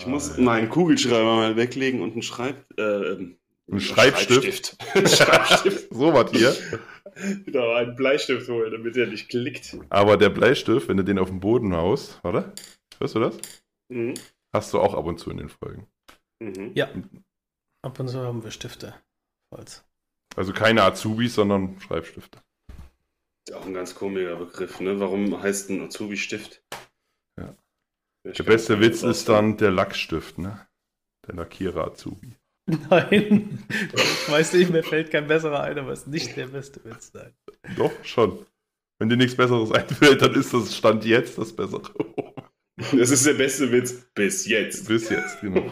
Ich muss meinen Kugelschreiber mal weglegen und einen Schreib... Äh, ein Schreibstift. Schreibstift. so was hier. Genau, einen Bleistift holen, damit er nicht klickt. Aber der Bleistift, wenn du den auf den Boden haust, warte, hörst du das? Mhm. Hast du auch ab und zu in den Folgen. Mhm. Ja. Ab und zu haben wir Stifte. Holz. Also keine Azubis, sondern Schreibstifte. Ist auch ein ganz komischer Begriff, ne? Warum heißt ein Azubi Stift? Der beste Witz ist dann der Lackstift, ne? Der Lackierer Azubi. Nein, ich weiß nicht, mir fällt kein besserer ein, aber es ist nicht der beste Witz sein. Doch, schon. Wenn dir nichts Besseres einfällt, dann ist das Stand jetzt das Bessere. Das ist der beste Witz bis jetzt. Bis jetzt, genau.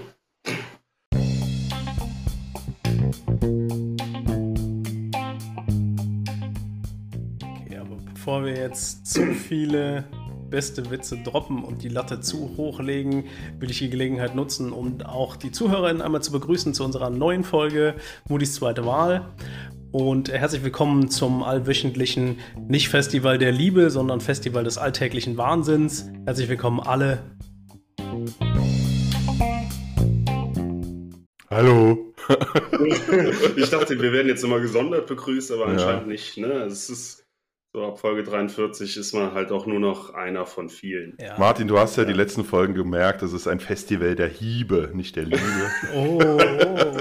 Okay, aber bevor wir jetzt zu viele beste Witze droppen und die Latte zu hoch legen, will ich die Gelegenheit nutzen, um auch die ZuhörerInnen einmal zu begrüßen zu unserer neuen Folge Moody's zweite Wahl. Und herzlich willkommen zum allwöchentlichen nicht Festival der Liebe, sondern Festival des alltäglichen Wahnsinns. Herzlich willkommen alle. Hallo. ich dachte, wir werden jetzt immer gesondert begrüßt, aber anscheinend ja. nicht. Ne? Es ist so ab Folge 43 ist man halt auch nur noch einer von vielen. Ja. Martin, du hast ja, ja, die letzten Folgen gemerkt, es ist ein Festival der Hiebe, nicht der Liebe. oh, oh.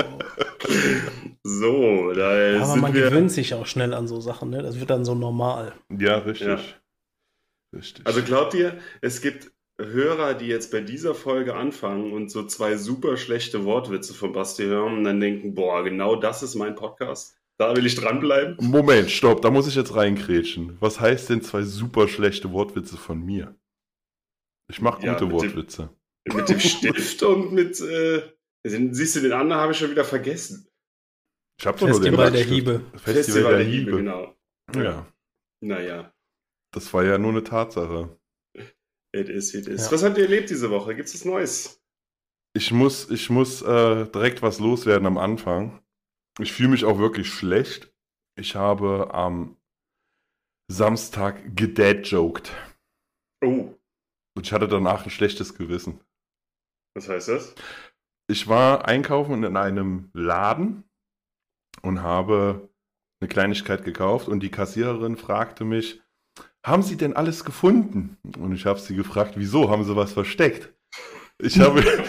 so, da Aber man wir... gewöhnt sich auch schnell an so Sachen, ne? Das wird dann so normal. Ja, richtig. Ja. richtig. Also glaubt ihr, es gibt Hörer, die jetzt bei dieser Folge anfangen und so zwei super schlechte Wortwitze von Basti hören und dann denken, boah, genau das ist mein Podcast? Da will ich dranbleiben. Moment, stopp, da muss ich jetzt reinkrätschen. Was heißt denn zwei super schlechte Wortwitze von mir? Ich mache gute ja, Wortwitze. Dem, mit dem Stift und mit. Äh, siehst du, den anderen habe ich schon wieder vergessen. Ich hab's Festival der Hiebe. Festival, Festival der, der Hiebe. Hiebe, genau. Ja. Naja. Das war ja nur eine Tatsache. It is, it is. Ja. Was habt ihr erlebt diese Woche? Gibt es Neues? Ich muss, ich muss äh, direkt was loswerden am Anfang. Ich fühle mich auch wirklich schlecht. Ich habe am Samstag gedad-joked. Oh. Und ich hatte danach ein schlechtes Gewissen. Was heißt das? Ich war einkaufen in einem Laden und habe eine Kleinigkeit gekauft und die Kassiererin fragte mich, haben Sie denn alles gefunden? Und ich habe sie gefragt, wieso? Haben Sie was versteckt? Ich habe,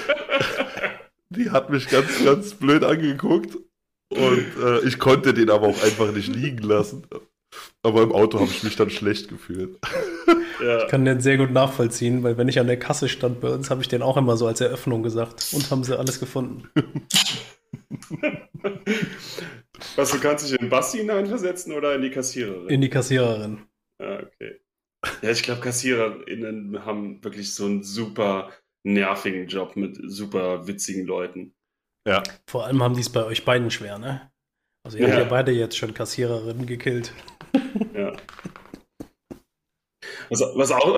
die hat mich ganz, ganz blöd angeguckt und äh, ich konnte den aber auch einfach nicht liegen lassen. Aber im Auto habe ich mich dann schlecht gefühlt. Ja. Ich kann den sehr gut nachvollziehen, weil wenn ich an der Kasse stand bei uns, habe ich den auch immer so als Eröffnung gesagt. Und haben sie alles gefunden. Was, du kannst dich in Basti hineinversetzen oder in die Kassiererin? In die Kassiererin. Ah, okay. Ja, ich glaube, KassiererInnen haben wirklich so einen super nervigen Job mit super witzigen Leuten. Ja. Vor allem haben die es bei euch beiden schwer, ne? Also ihr ja. habt ja beide jetzt schon Kassiererinnen gekillt. Ja. Was, was, auch,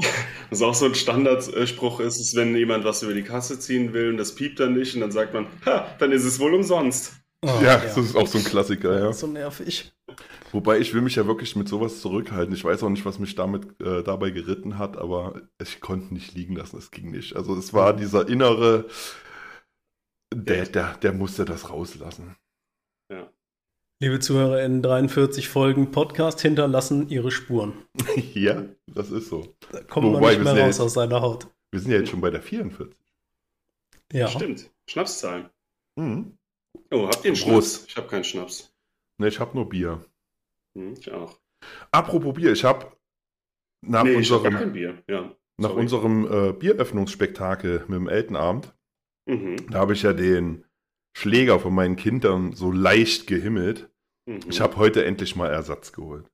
was auch so ein Standardspruch ist, ist, wenn jemand was über die Kasse ziehen will und das piept dann nicht und dann sagt man, ha, dann ist es wohl umsonst. Oh, ja, ja, das ist auch so ein Klassiker, ja. So nervig. Wobei ich will mich ja wirklich mit sowas zurückhalten. Ich weiß auch nicht, was mich damit äh, dabei geritten hat, aber ich konnte nicht liegen lassen. Es ging nicht. Also es war dieser innere, der, der, der musste das rauslassen. Ja. Liebe Zuhörer, in 43 Folgen Podcast hinterlassen ihre Spuren. ja, das ist so. Da kommt Wobei, man nicht mehr raus ja jetzt, aus seiner Haut. Wir sind ja jetzt schon bei der 44. Ja. Stimmt. Schnapszahlen. Mhm. Oh, habt ihr einen Prost. Schnaps? Ich habe keinen Schnaps. Ne, ich habe nur Bier. Hm, ich auch. Apropos Bier, ich habe nach nee, unserem, ich hab Bier. Ja, nach unserem äh, Bieröffnungsspektakel mit dem Eltenabend Mhm. Da habe ich ja den Schläger von meinen Kindern so leicht gehimmelt. Mhm. Ich habe heute endlich mal Ersatz geholt.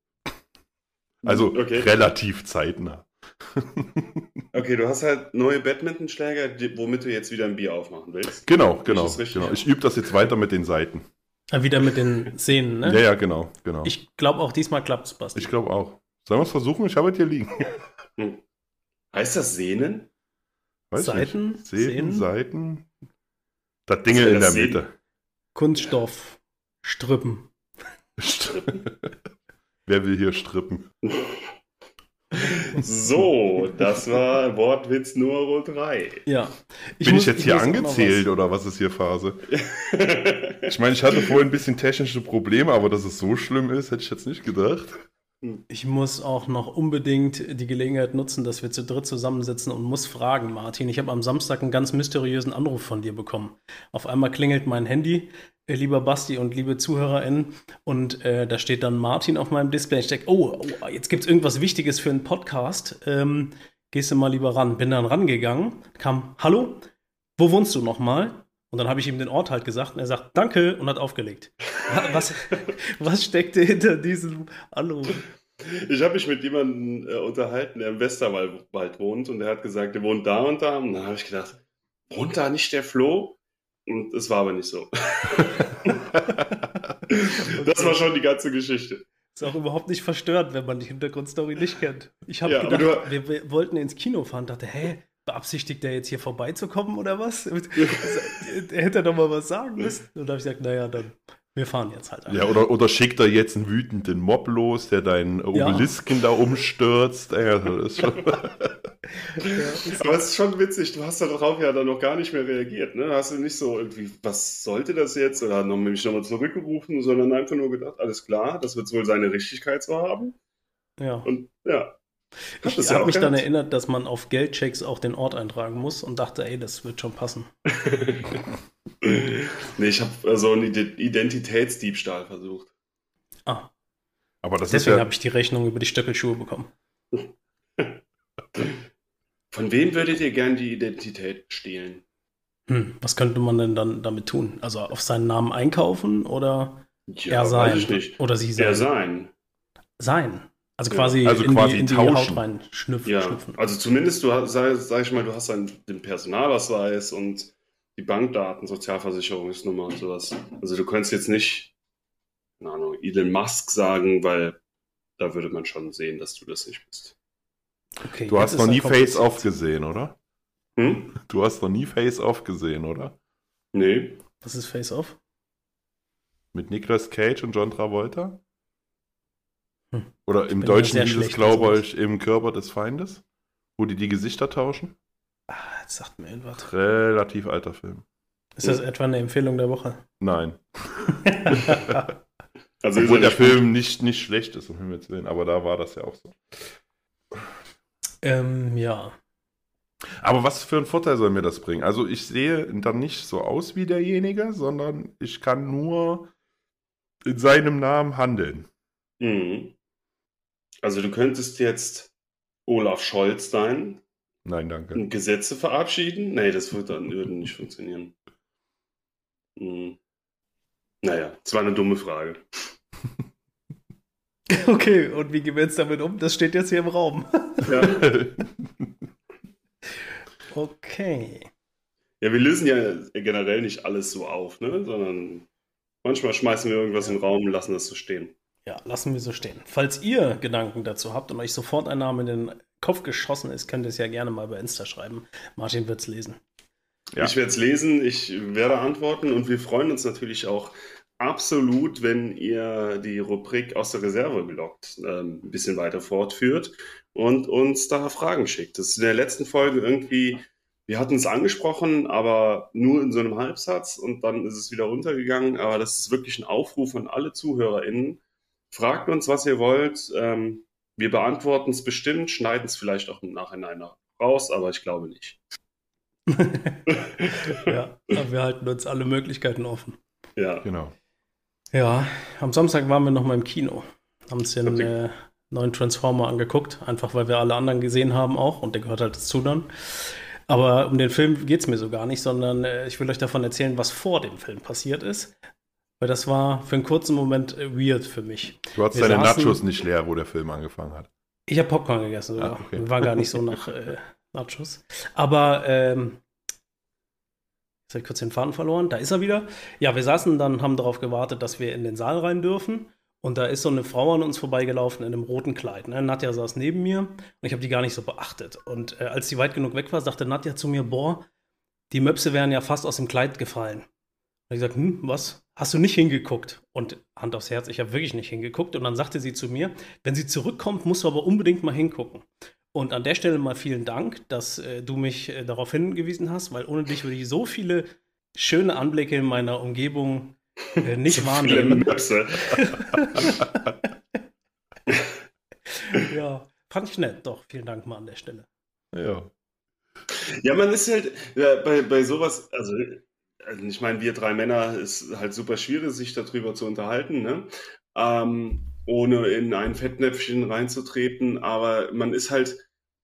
Also okay. relativ zeitnah. okay, du hast halt neue Badmintonschläger, womit du jetzt wieder ein Bier aufmachen willst. Genau, genau. Ich, genau. ich übe das jetzt weiter mit den Seiten. Wieder mit den Sehnen, ne? Ja, ja, genau, genau. Ich glaube auch diesmal klappt es, Basti. Ich glaube auch. Sollen wir es versuchen? Ich habe es hier liegen. Hm. Heißt das Sehnen? Weiß Seiten? Nicht. Sehnen, Seiten. Das Ding in der Sehen? Mitte. Kunststoff. Strippen. Wer will hier strippen? So, das war Wortwitz Nummer 3. Ja. Ich Bin muss, ich jetzt hier angezählt was. oder was ist hier Phase? ich meine, ich hatte vorhin ein bisschen technische Probleme, aber dass es so schlimm ist, hätte ich jetzt nicht gedacht. Ich muss auch noch unbedingt die Gelegenheit nutzen, dass wir zu dritt zusammensitzen und muss fragen, Martin. Ich habe am Samstag einen ganz mysteriösen Anruf von dir bekommen. Auf einmal klingelt mein Handy, äh, lieber Basti und liebe ZuhörerInnen, und äh, da steht dann Martin auf meinem Display. Ich denke, oh, oh, jetzt gibt es irgendwas Wichtiges für einen Podcast. Ähm, gehst du mal lieber ran. Bin dann rangegangen, kam, hallo, wo wohnst du nochmal? Und dann habe ich ihm den Ort halt gesagt und er sagt, danke und hat aufgelegt. Was, was steckte hinter diesem Anruf? Ich habe mich mit jemandem äh, unterhalten, der im Westerwald wohnt und der hat gesagt, der wohnt da und da. Und dann habe ich gedacht, wohnt da nicht der Flo? Und es war aber nicht so. das war schon die ganze Geschichte. Ist auch überhaupt nicht verstört, wenn man die Hintergrundstory nicht kennt. Ich habe ja, gedacht, wir, wir, wollten ins Kino fahren, dachte, hä, beabsichtigt der jetzt hier vorbeizukommen oder was? er hätte doch mal was sagen müssen. Und da habe ich gesagt, naja, dann wir fahren jetzt halt. Einfach. Ja, oder, oder schickt er jetzt einen wütenden Mob los, der deinen Obelisken ja. da umstürzt. Ja, das ist schon Aber es ist schon witzig, du hast darauf ja dann noch gar nicht mehr reagiert. Ne? Hast du nicht so irgendwie, was sollte das jetzt? Oder noch, mich nochmal zurückgerufen, sondern einfach nur gedacht, alles klar, das wird wohl seine Richtigkeit so haben. Ja. Und ja, ich ja habe mich dann erinnert, dass man auf Geldchecks auch den Ort eintragen muss und dachte, ey, das wird schon passen. nee, ich habe so also einen Identitätsdiebstahl versucht. Ah. Aber das Deswegen ja... habe ich die Rechnung über die Stöckelschuhe bekommen. Von wem würdet ihr gern die Identität stehlen? Hm, was könnte man denn dann damit tun? Also auf seinen Namen einkaufen oder ja, er sein? ich nicht. Oder sie sein? Er sein. Sein. Also quasi, also in, quasi die, in die Haut rein schnüpfen. Ja, schnüpfen. also zumindest, du hast, sag, sag, ich mal, du hast dann den Personalausweis und die Bankdaten, Sozialversicherungsnummer und sowas. Also du könntest jetzt nicht, keine Ahnung, Elon Musk sagen, weil da würde man schon sehen, dass du das nicht bist. Okay, du hast noch nie Face-Off gesehen, oder? Hm? Du hast noch nie Face-Off gesehen, oder? Nee. Was ist Face-Off? Mit Nicolas Cage und John Travolta? Hm. Oder im Deutschen hieß es, glaube ich, im Körper des Feindes, wo die die Gesichter tauschen. Ah, jetzt sagt mir irgendwas. Relativ alter Film. Ist das etwa eine Empfehlung der Woche? Nein. also Obwohl der Film nicht, nicht schlecht ist, um Himmels Willen, aber da war das ja auch so. Ähm, ja. Aber was für einen Vorteil soll mir das bringen? Also ich sehe dann nicht so aus wie derjenige, sondern ich kann nur in seinem Namen handeln. Mhm. Also du könntest jetzt Olaf Scholz sein. Nein, danke. Und Gesetze verabschieden? Nee, das wird dann würde nicht funktionieren. Hm. Naja, es war eine dumme Frage. Okay, und wie gehen wir jetzt damit um? Das steht jetzt hier im Raum. Ja. okay. Ja, wir lösen ja generell nicht alles so auf, ne? sondern manchmal schmeißen wir irgendwas ja. in den Raum und lassen das so stehen. Ja, lassen wir so stehen. Falls ihr Gedanken dazu habt und euch sofort ein Name in den Kopf geschossen ist, könnt ihr es ja gerne mal bei Insta schreiben. Martin wird es lesen. Ja. Ich werde es lesen, ich werde antworten und wir freuen uns natürlich auch absolut, wenn ihr die Rubrik aus der Reserve gelockt ähm, ein bisschen weiter fortführt und uns da Fragen schickt. Das ist in der letzten Folge irgendwie, wir hatten es angesprochen, aber nur in so einem Halbsatz und dann ist es wieder runtergegangen. Aber das ist wirklich ein Aufruf an alle ZuhörerInnen, Fragt uns, was ihr wollt. Ähm, wir beantworten es bestimmt, schneiden es vielleicht auch im Nachhinein raus, aber ich glaube nicht. ja, wir halten uns alle Möglichkeiten offen. Ja, genau. Ja, am Samstag waren wir noch mal im Kino, haben uns den äh, neuen Transformer angeguckt, einfach weil wir alle anderen gesehen haben auch und der gehört halt dazu dann. Aber um den Film geht es mir so gar nicht, sondern äh, ich will euch davon erzählen, was vor dem Film passiert ist. Weil das war für einen kurzen Moment äh, weird für mich. Du hattest deine saßen, Nachos nicht leer, wo der Film angefangen hat. Ich habe Popcorn gegessen sogar. Ah, okay. War gar nicht so nach äh, Nachos. Aber ähm, jetzt habe ich kurz den Faden verloren. Da ist er wieder. Ja, wir saßen dann, haben darauf gewartet, dass wir in den Saal rein dürfen. Und da ist so eine Frau an uns vorbeigelaufen in einem roten Kleid. Ne? Nadja saß neben mir und ich habe die gar nicht so beachtet. Und äh, als sie weit genug weg war, sagte Nadja zu mir: Boah, die Möpse wären ja fast aus dem Kleid gefallen. Und ich gesagt, hm, was? Hast du nicht hingeguckt? Und Hand aufs Herz, ich habe wirklich nicht hingeguckt. Und dann sagte sie zu mir, wenn sie zurückkommt, musst du aber unbedingt mal hingucken. Und an der Stelle mal vielen Dank, dass äh, du mich äh, darauf hingewiesen hast, weil ohne dich würde ich so viele schöne Anblicke in meiner Umgebung äh, nicht so wahrnehmen. ja, fand ich nett, doch. Vielen Dank mal an der Stelle. Ja. Ja, man ist halt ja, bei, bei sowas, also, also ich meine, wir drei Männer ist halt super schwierig, sich darüber zu unterhalten, ne? Ähm, ohne in ein Fettnäpfchen reinzutreten, aber man ist halt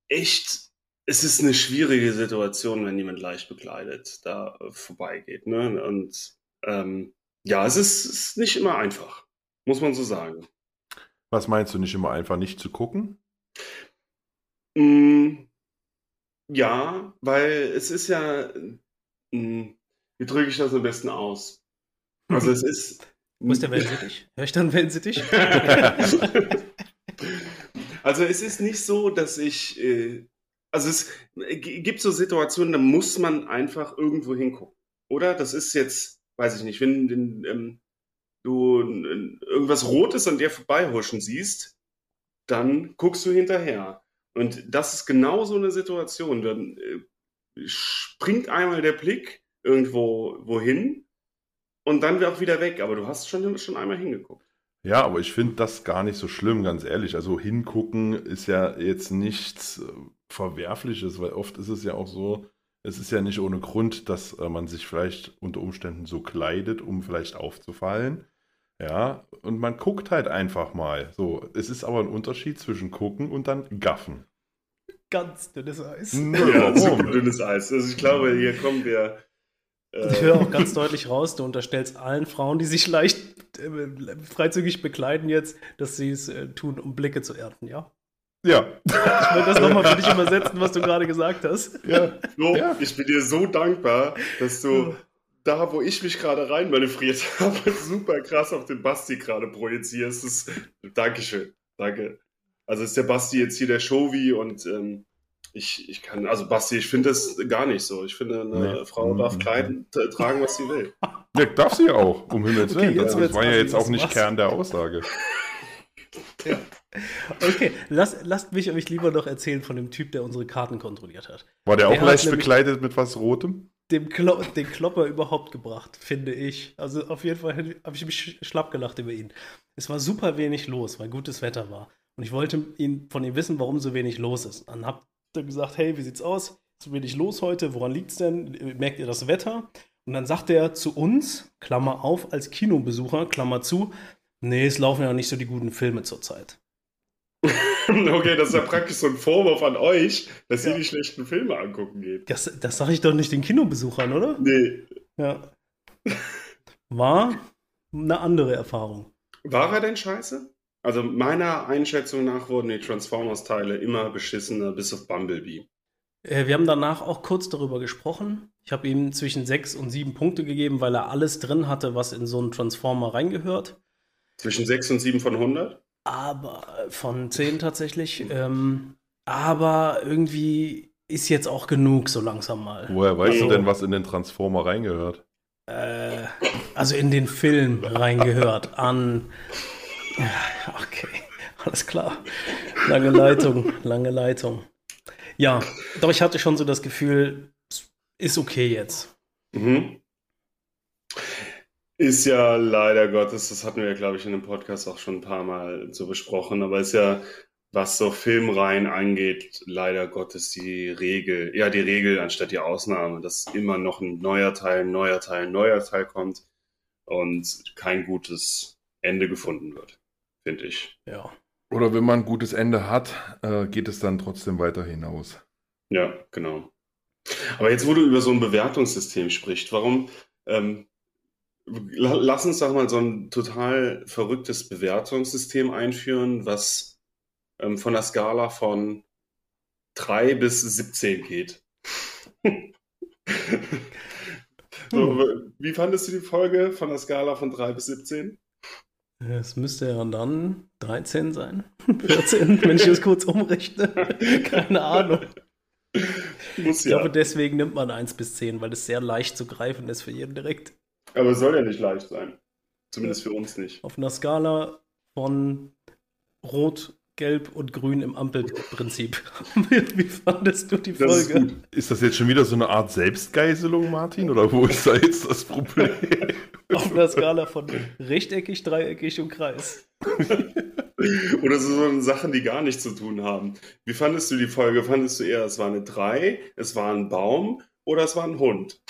echt, es ist eine schwierige Situation, wenn jemand leicht bekleidet da vorbeigeht, ne? Und ähm, ja, es ist, ist nicht immer einfach, muss man so sagen. Was meinst du, nicht immer einfach nicht zu gucken? Mm, ja, weil es ist ja, mm, wie drücke ich das am besten aus? Also es ist. Wo ist der Wellensittich? Hör ich dann Wellensittich? also es ist nicht so, dass ich, äh, also es gibt so Situationen, da muss man einfach irgendwo hingucken, oder? Das ist jetzt, weiß ich nicht, wenn, wenn ähm, du irgendwas Rotes an dir vorbeihuschen siehst, dann guckst du hinterher. Und das ist genau so eine Situation. Dann äh, springt einmal der Blick irgendwo wohin und dann wird auch wieder weg. Aber du hast schon, schon einmal hingeguckt. Ja, aber ich finde das gar nicht so schlimm, ganz ehrlich. Also hingucken ist ja jetzt nichts äh, Verwerfliches, weil oft ist es ja auch so, es ist ja nicht ohne Grund, dass äh, man sich vielleicht unter Umständen so kleidet, um vielleicht aufzufallen. Ja, und man guckt halt einfach mal. So, es ist aber ein Unterschied zwischen gucken und dann gaffen. Ganz dünnes Eis. Ja, super dünnes Eis. Also ich glaube, hier kommen wir. Ich höre auch ganz deutlich raus, du unterstellst allen Frauen, die sich leicht äh, freizügig bekleiden jetzt, dass sie es äh, tun, um Blicke zu ernten, ja? Ja. Ich will das nochmal für dich übersetzen, was du gerade gesagt hast. Ja. So, ja. Ich bin dir so dankbar, dass du da, wo ich mich gerade reinmanövriert habe, super krass auf den Basti gerade projizierst. Das, Dankeschön. Danke. Also ist der Basti jetzt hier der Showy und ähm, ich, ich kann, also Basti, ich finde das gar nicht so. Ich finde, eine nee. Frau darf kleiden, tragen, was sie will. Ja, darf sie auch, um Himmels Willen. Okay, das, war ja jetzt auch nicht was. Kern der Aussage. Ja. Okay, Lass, lasst mich euch lieber noch erzählen von dem Typ, der unsere Karten kontrolliert hat. War der, der auch leicht bekleidet mit was Rotem? dem Klo den Klopper überhaupt gebracht, finde ich. Also auf jeden Fall habe ich mich schlapp gelacht über ihn. Es war super wenig los, weil gutes Wetter war. Und ich wollte ihn, von ihm wissen, warum so wenig los ist. Dann habt ihr gesagt, hey, wie sieht's aus? So wenig los heute, woran liegt's denn? Merkt ihr das Wetter? Und dann sagt er zu uns, Klammer auf, als Kinobesucher, Klammer zu, nee, es laufen ja nicht so die guten Filme zurzeit. okay, das ist ja praktisch so ein Vorwurf an euch, dass ja. ihr die schlechten Filme angucken geht. Das, das sage ich doch nicht den Kinobesuchern, oder? Nee. Ja. War eine andere Erfahrung. War er denn scheiße? Also meiner Einschätzung nach wurden die Transformers-Teile immer beschissener, bis auf Bumblebee. Äh, wir haben danach auch kurz darüber gesprochen. Ich habe ihm zwischen sechs und sieben Punkte gegeben, weil er alles drin hatte, was in so einen Transformer reingehört. Zwischen sechs und sieben von 100? aber von zehn tatsächlich. Ähm, aber irgendwie ist jetzt auch genug so langsam mal. Woher weißt also, du denn, was in den Transformer reingehört? Äh, also in den Film reingehört an. Okay, alles klar. Lange Leitung, lange Leitung. Ja, doch ich hatte schon so das Gefühl, ist okay jetzt. Mhm. Ist ja leider Gottes, das hatten wir ja, glaube ich, in dem Podcast auch schon ein paar Mal so besprochen, aber ist ja, was so Filmreihen angeht, leider Gottes die Regel, ja, die Regel anstatt die Ausnahme, dass immer noch ein neuer Teil, ein neuer Teil, ein neuer Teil kommt und kein gutes Ende gefunden wird, finde ich. Ja. Oder wenn man ein gutes Ende hat, äh, geht es dann trotzdem weiter hinaus. Ja, genau. Aber jetzt, wo du über so ein Bewertungssystem sprichst, warum ähm, Lass uns doch mal so ein total verrücktes Bewertungssystem einführen, was ähm, von der Skala von 3 bis 17 geht. so, hm. Wie fandest du die Folge von der Skala von 3 bis 17? Es müsste ja dann 13 sein. 14, wenn ich das kurz umrechne. Keine Ahnung. Muss ich ja. glaube, deswegen nimmt man 1 bis 10, weil es sehr leicht zu greifen ist für jeden direkt. Aber es soll ja nicht leicht sein. Zumindest für uns nicht. Auf einer Skala von Rot, Gelb und Grün im Ampelprinzip. Wie fandest du die Das ist, Folge? gut. ist das jetzt schon wieder so eine Art Selbstgeißelung, Martin? Oder wo ist da jetzt das Problem? Auf einer Skala von rechteckig, dreieckig und Kreis. Oder so Sachen, die gar nichts zu tun haben. Wie fandest du die Folge? Fandest du eher, es war eine 3, es war ein Baum oder es war ein Hund?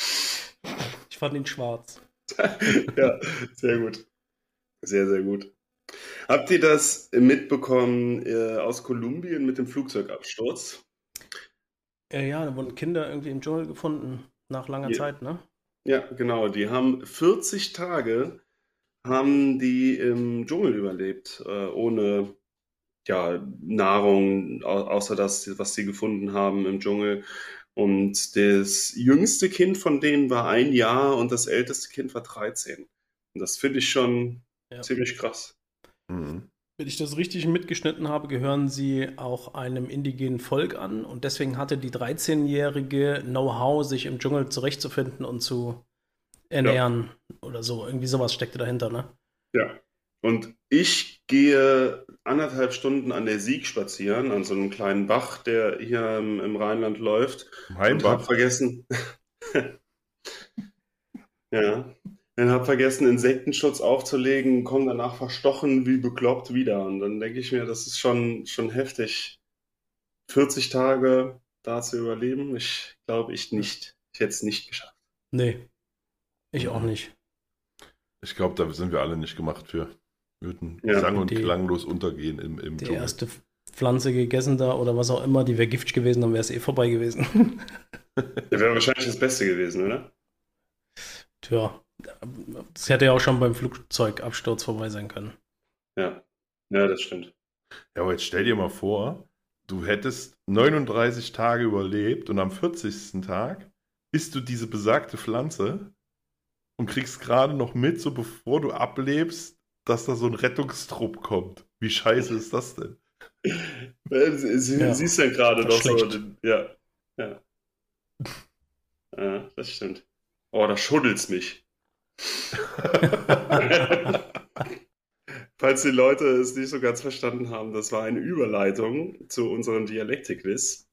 Ich fand ihn schwarz. ja, sehr gut. Sehr, sehr gut. Habt ihr das mitbekommen äh, aus Kolumbien mit dem Flugzeugabsturz? Äh, ja, da wurden Kinder irgendwie im Dschungel gefunden. Nach langer Ja. Zeit, ne? Ja, genau. Die haben 40 Tage haben die im Dschungel überlebt, äh, ohne ja, Nahrung, au außer das, was sie gefunden haben im Dschungel. Und das jüngste Kind von denen war ein Jahr und das älteste Kind war 13. Und das finde ich schon Ja. ziemlich krass. Mhm. Wenn ich das richtig mitgeschnitten habe, gehören sie auch einem indigenen Volk an und deswegen hatte die 13-jährige Know-how, sich im Dschungel zurechtzufinden und zu ernähren oder so. Irgendwie sowas steckte dahinter, ne? Ja. Und ich gehe anderthalb Stunden an der Sieg spazieren, an so einem kleinen Bach, der hier im, im Rheinland läuft. Und hab Heimbach. vergessen. ja. Und hab vergessen, Insektenschutz aufzulegen, komme danach verstochen wie bekloppt wieder. Und dann denke ich mir, das ist schon, schon heftig. 40 Tage da zu überleben, ich glaube ich nicht. Ich hätte es nicht geschafft. Nee. Ich auch nicht. Ich glaube, da sind wir alle nicht gemacht für. Wir würden Ja. sang- und Die- klanglos untergehen im, im Die Dschungel. erste Pflanze gegessen da oder was auch immer, die wäre giftig gewesen, dann wäre es eh vorbei gewesen. Das wäre wahrscheinlich das Beste gewesen, oder? Tja, das hätte ja auch schon beim Flugzeugabsturz vorbei sein können. Ja. Ja, das stimmt. Ja, aber jetzt stell dir mal vor, du hättest 39 Tage überlebt und am 40. Tag isst du diese besagte Pflanze und kriegst gerade noch mit, so bevor du ablebst, dass da so ein Rettungstrupp kommt. Wie scheiße ist das denn? Äh, Sie, sie, Ja. siehst ja gerade doch so. Ja. Ja. Ja, das stimmt. Oh, da schuddelt's mich. Falls die Leute es nicht so ganz verstanden haben, das war eine Überleitung zu unserem Dialektikquiz.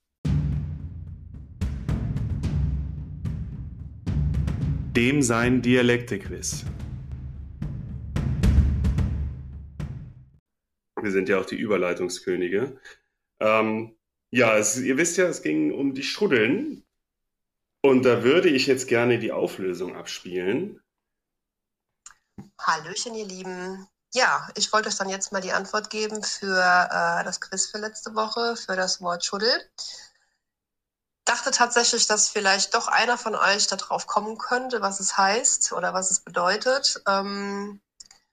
Dem sein Dialektikquiz. Wir sind ja auch die Überleitungskönige. Ähm, ja, es, ihr wisst ja, es ging um die Schuddeln. Und da würde ich jetzt gerne die Auflösung abspielen. Hallöchen, ihr Lieben. Ja, ich wollte euch dann jetzt mal die Antwort geben für äh, das Quiz für letzte Woche, für das Wort Schuddel. Dachte tatsächlich, dass vielleicht doch einer von euch darauf kommen könnte, was es heißt oder was es bedeutet. Ähm,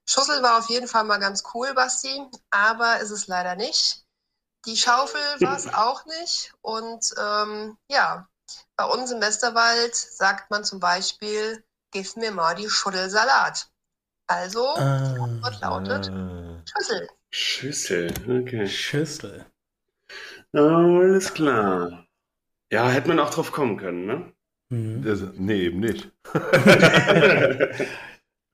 Schussel war auf jeden Fall mal ganz cool, Basti, aber ist es leider nicht. Die Schaufel war es auch nicht. Und ähm, ja, bei uns im Westerwald sagt man zum Beispiel, gib mir mal die Schuddelsalat. Also, Ah, Antwort lautet Ah. Schüssel. Schüssel, okay. Schüssel. Alles klar. Ja, hätte man auch drauf kommen können, ne? Mhm. Das, nee, eben nicht.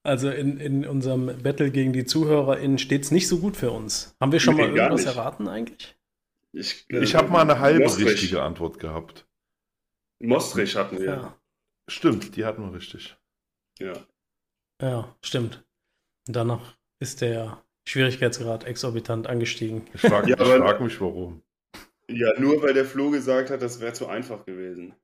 Also in, in unserem Battle gegen die ZuhörerInnen steht es nicht so gut für uns. Haben wir schon Nee, mal irgendwas erraten eigentlich? Ich, Ich habe mal eine halbe Mostrich. richtige Antwort gehabt. Mostrich hatten wir. Ja. Stimmt, die hatten wir richtig. Ja. Ja, stimmt. Und danach ist der Schwierigkeitsgrad exorbitant angestiegen. Ich frage Ja, aber- frag mich, warum. Ja, nur weil der Flo gesagt hat, das wäre zu einfach gewesen.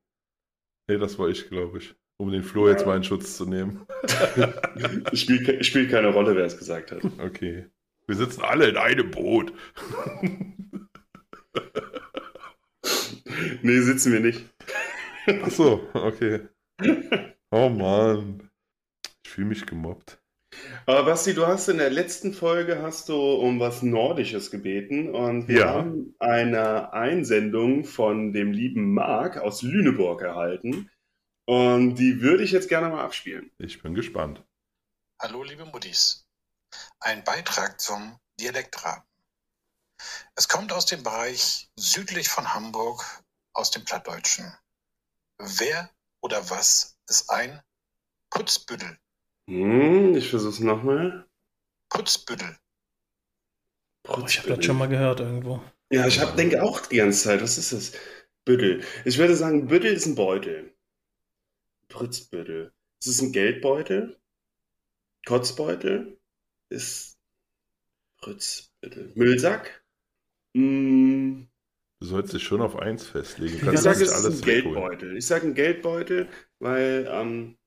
Nee, das war ich, glaube ich. Um den Flo jetzt mal in Schutz zu nehmen. Spielt keine Rolle, wer es gesagt hat. Okay. Wir sitzen alle in einem Boot. Nee, sitzen wir nicht. Ach so, okay. Oh Mann. Fühle mich gemobbt. Aber Basti, du hast in der letzten Folge hast du um was Nordisches gebeten und wir Ja. haben eine Einsendung von dem lieben Marc aus Lüneburg erhalten. Und die würde ich jetzt gerne mal abspielen. Ich bin gespannt. Hallo, liebe Muttis. Ein Beitrag zum Dialektraten. Es kommt aus dem Bereich südlich von Hamburg, aus dem Plattdeutschen. Wer oder was ist ein Putzbüttel? Hm, ich versuch's nochmal. Putzbüttel. Oh, ich habe das schon mal gehört irgendwo. Ja, ich hab, denke auch die ganze Zeit, was ist das? Büttel. Ich würde sagen, Büttel ist ein Beutel. Pritzbüttel. Ist es ein Geldbeutel? Kotzbeutel? Ist Pritzbüttel. Müllsack? Mm, Du sollst dich schon auf eins festlegen. Kannst ich sage, es ist alles ein wegholen. Geldbeutel. Ich sage ein Geldbeutel, weil ähm,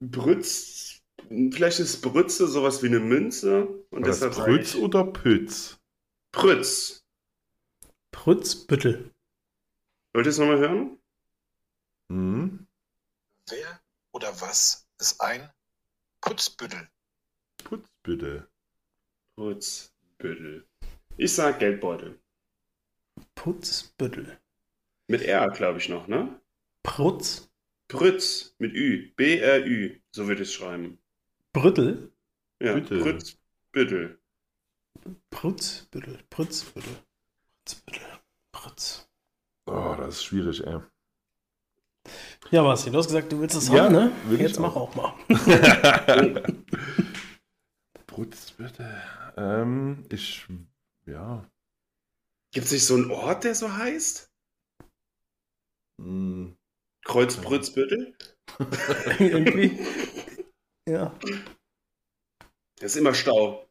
Brütz, vielleicht ist Brütze sowas wie eine Münze und War das deshalb Prütz ich oder Pütz? Prütz. Prützbüttel. Wollt ihr es nochmal hören? Hm? Wer oder was ist ein Putzbüttel? Putz bitte. Putzbüttel. Ich sag Geldbeutel. Putzbüttel. Mit R, glaube ich noch, ne? Prutz. Prütz mit Ü. B-R-Ü. So würde ich es schreiben. Brüttel. Ja, Büttel. Prützbüttel. Prützbüttel. Prützbüttel. Prützbüttel. Prütz. Oh, das ist schwierig, ey. Ja, Basti, du hast gesagt, du willst es Ja, haben, ne? will ich Jetzt mach auch. auch mal. Putz bitte. Ähm, ich, ja. Gibt es nicht so einen Ort, der so heißt? Hm. Kreuzbrützbüttel? Irgendwie. Ja. Das ist immer Stau.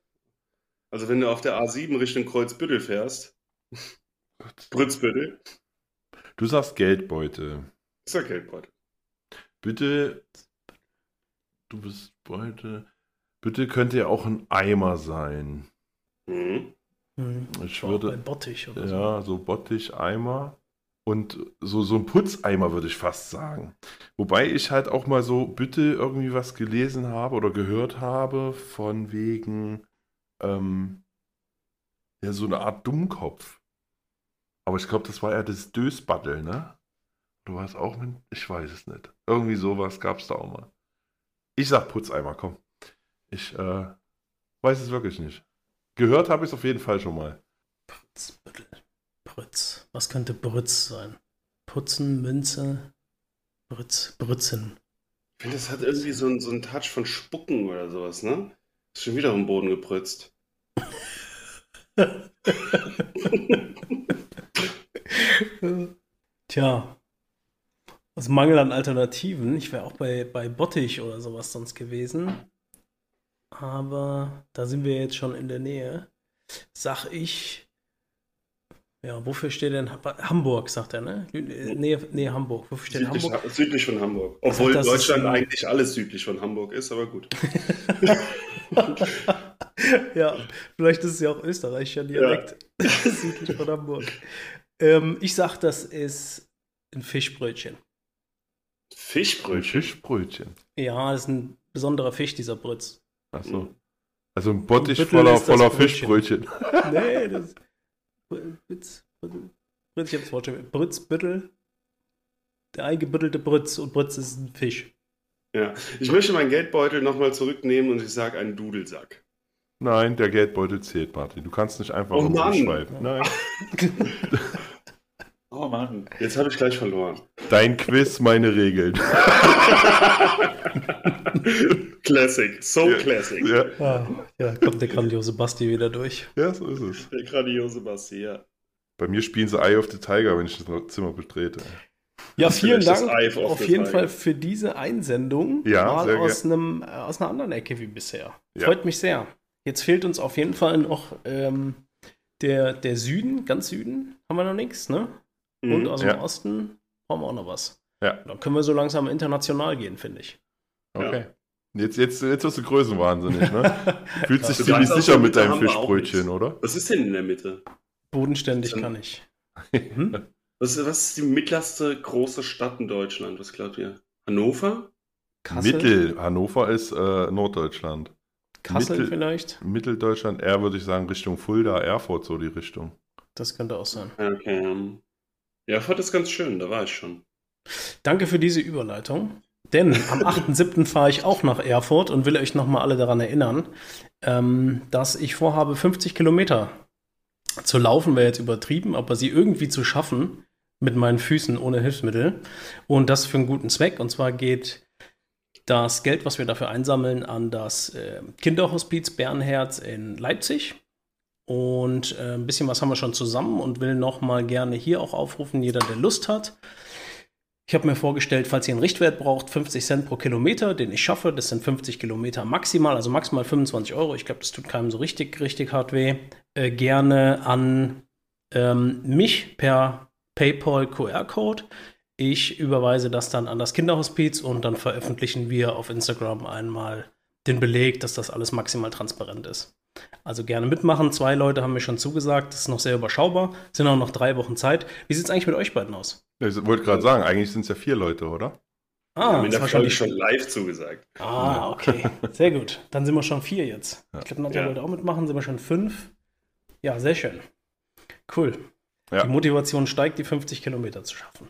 Also wenn du auf der A7 Richtung Kreuzbüttel fährst, Brützbüttel, Du sagst Geldbeutel. ist ja Geldbeutel. Bitte. Du bist Beutel. Bitte könnte ja auch ein Eimer sein. Mhm. Hm. Ich bei würde. Bottich oder so. Ja, so Bottich-Eimer. Und so, so ein Putzeimer würde ich fast sagen. Wobei ich halt auch mal so bitte irgendwie was gelesen habe oder gehört habe von wegen ähm, ja, so eine Art Dummkopf. Aber ich glaube, das war ja das Dösbattel, ne? Du warst auch mit, ich weiß es nicht. Irgendwie sowas gab es da auch mal. Ich sag Putzeimer, komm. Ich äh, weiß es wirklich nicht. Gehört habe ich es auf jeden Fall schon mal. Prützbüttel. Prütz. Was könnte Brütz sein? Putzen, Münze, Brütz, Brützen. Ich finde, das hat irgendwie so einen, so einen Touch von Spucken oder sowas, ne? Ist schon wieder auf den Boden geprützt. Tja. Aus Mangel an Alternativen. Ich wäre auch bei, bei Bottich oder sowas sonst gewesen. Aber da sind wir jetzt schon in der Nähe. Sag ich. Ja, wofür steht denn Hamburg, sagt er, ne? Nähe, Nähe Hamburg. Wofür steht Südlich, Hamburg? südlich von Hamburg. Obwohl ist Deutschland eigentlich alles südlich von Hamburg ist, aber gut. ja, vielleicht ist es ja auch österreichischer Dialekt. Südlich von Hamburg. Ähm, ich sag, das ist ein Fischbrötchen. Fischbrötchen. Fischbrötchen. Ja, das ist ein besonderer Fisch, dieser Brütz. Achso. Also ein Bottich voller, voller Brötchen. Fischbrötchen. Nee, das Brütz, Brütz, ich hab's Wort schon. Brützbüttel. Der eingebüttelte Brütz und Brütz ist ein Fisch. Ja. Ich möchte meinen Geldbeutel nochmal zurücknehmen und ich sage einen Dudelsack. Nein, der Geldbeutel zählt, Martin. Du kannst nicht einfach Oh oh, Mann. schreiben. Nein. Oh Mann. Jetzt habe ich gleich verloren. Dein Quiz, meine Regeln. Classic. So Ja. classic. ja. Ah, ja, kommt der grandiose Basti wieder durch. ja, so ist es. Der grandiose Basti, ja. Bei mir spielen sie Eye of the Tiger, wenn ich das Zimmer betrete. Ja, vielen Dank auf jeden Tiger. Fall für diese Einsendung. Ja, mal sehr aus, einem, äh, aus einer anderen Ecke wie bisher. Ja. Freut mich sehr. Jetzt fehlt uns auf jeden Fall noch ähm, der, der Süden, ganz Süden haben wir noch nichts, ne? Und Mhm. aus Ja. dem Osten brauchen wir auch noch was. Ja. Dann können wir so langsam international gehen, finde ich. Okay. Jetzt, jetzt, jetzt wirst du größenwahnsinnig, ne? Fühlst dich Du ziemlich sicher mit deinem Fischbrötchen, oder? Was ist denn in der Mitte? Bodenständig Dann- kann ich. Hm? Was, was ist die mittlerste große Stadt in Deutschland? Was glaubt ihr? Hannover? Kassel, Mittel. Hannover ist äh, Norddeutschland. Kassel Mittel- vielleicht? Mitteldeutschland, eher würde ich sagen Richtung Fulda, Erfurt, so die Richtung. Das könnte auch sein. Ja, Okay. Erfurt ist ganz schön, da war ich schon. Danke für diese Überleitung. Denn am 8.7. fahre ich auch nach Erfurt und will euch nochmal alle daran erinnern, ähm, dass ich vorhabe, 50 Kilometer zu laufen, wäre jetzt übertrieben, aber sie irgendwie zu schaffen mit meinen Füßen ohne Hilfsmittel. Und das für einen guten Zweck. Und zwar geht das Geld, was wir dafür einsammeln, an das äh, Kinderhospiz Bernherz in Leipzig. Und äh, ein bisschen was haben wir schon zusammen und will nochmal gerne hier auch aufrufen, jeder, der Lust hat. Ich habe mir vorgestellt, falls ihr einen Richtwert braucht, 50 Cent pro Kilometer, den ich schaffe, das sind 50 Kilometer maximal, also maximal 25 Euro. Ich glaube, das tut keinem so richtig, richtig hart weh. Äh, gerne an ähm, mich per PayPal QR-Code. Ich überweise das dann an das Kinderhospiz und dann veröffentlichen wir auf Instagram einmal den Beleg, dass das alles maximal transparent ist. Also gerne mitmachen. Zwei Leute haben mir schon zugesagt. Das ist noch sehr überschaubar. Es sind auch noch drei Wochen Zeit. Wie sieht es eigentlich mit euch beiden aus? Ich wollte gerade sagen, eigentlich sind es ja vier Leute, oder? Ah, ja, das war schon, schon live zugesagt. Ah, okay. Sehr gut. Dann sind wir schon vier jetzt. Ja. Ich glaube, Nadja ja. wollte auch mitmachen. Sind wir schon fünf. Ja, sehr schön. Cool. Ja. Die Motivation steigt, die 50 Kilometer zu schaffen.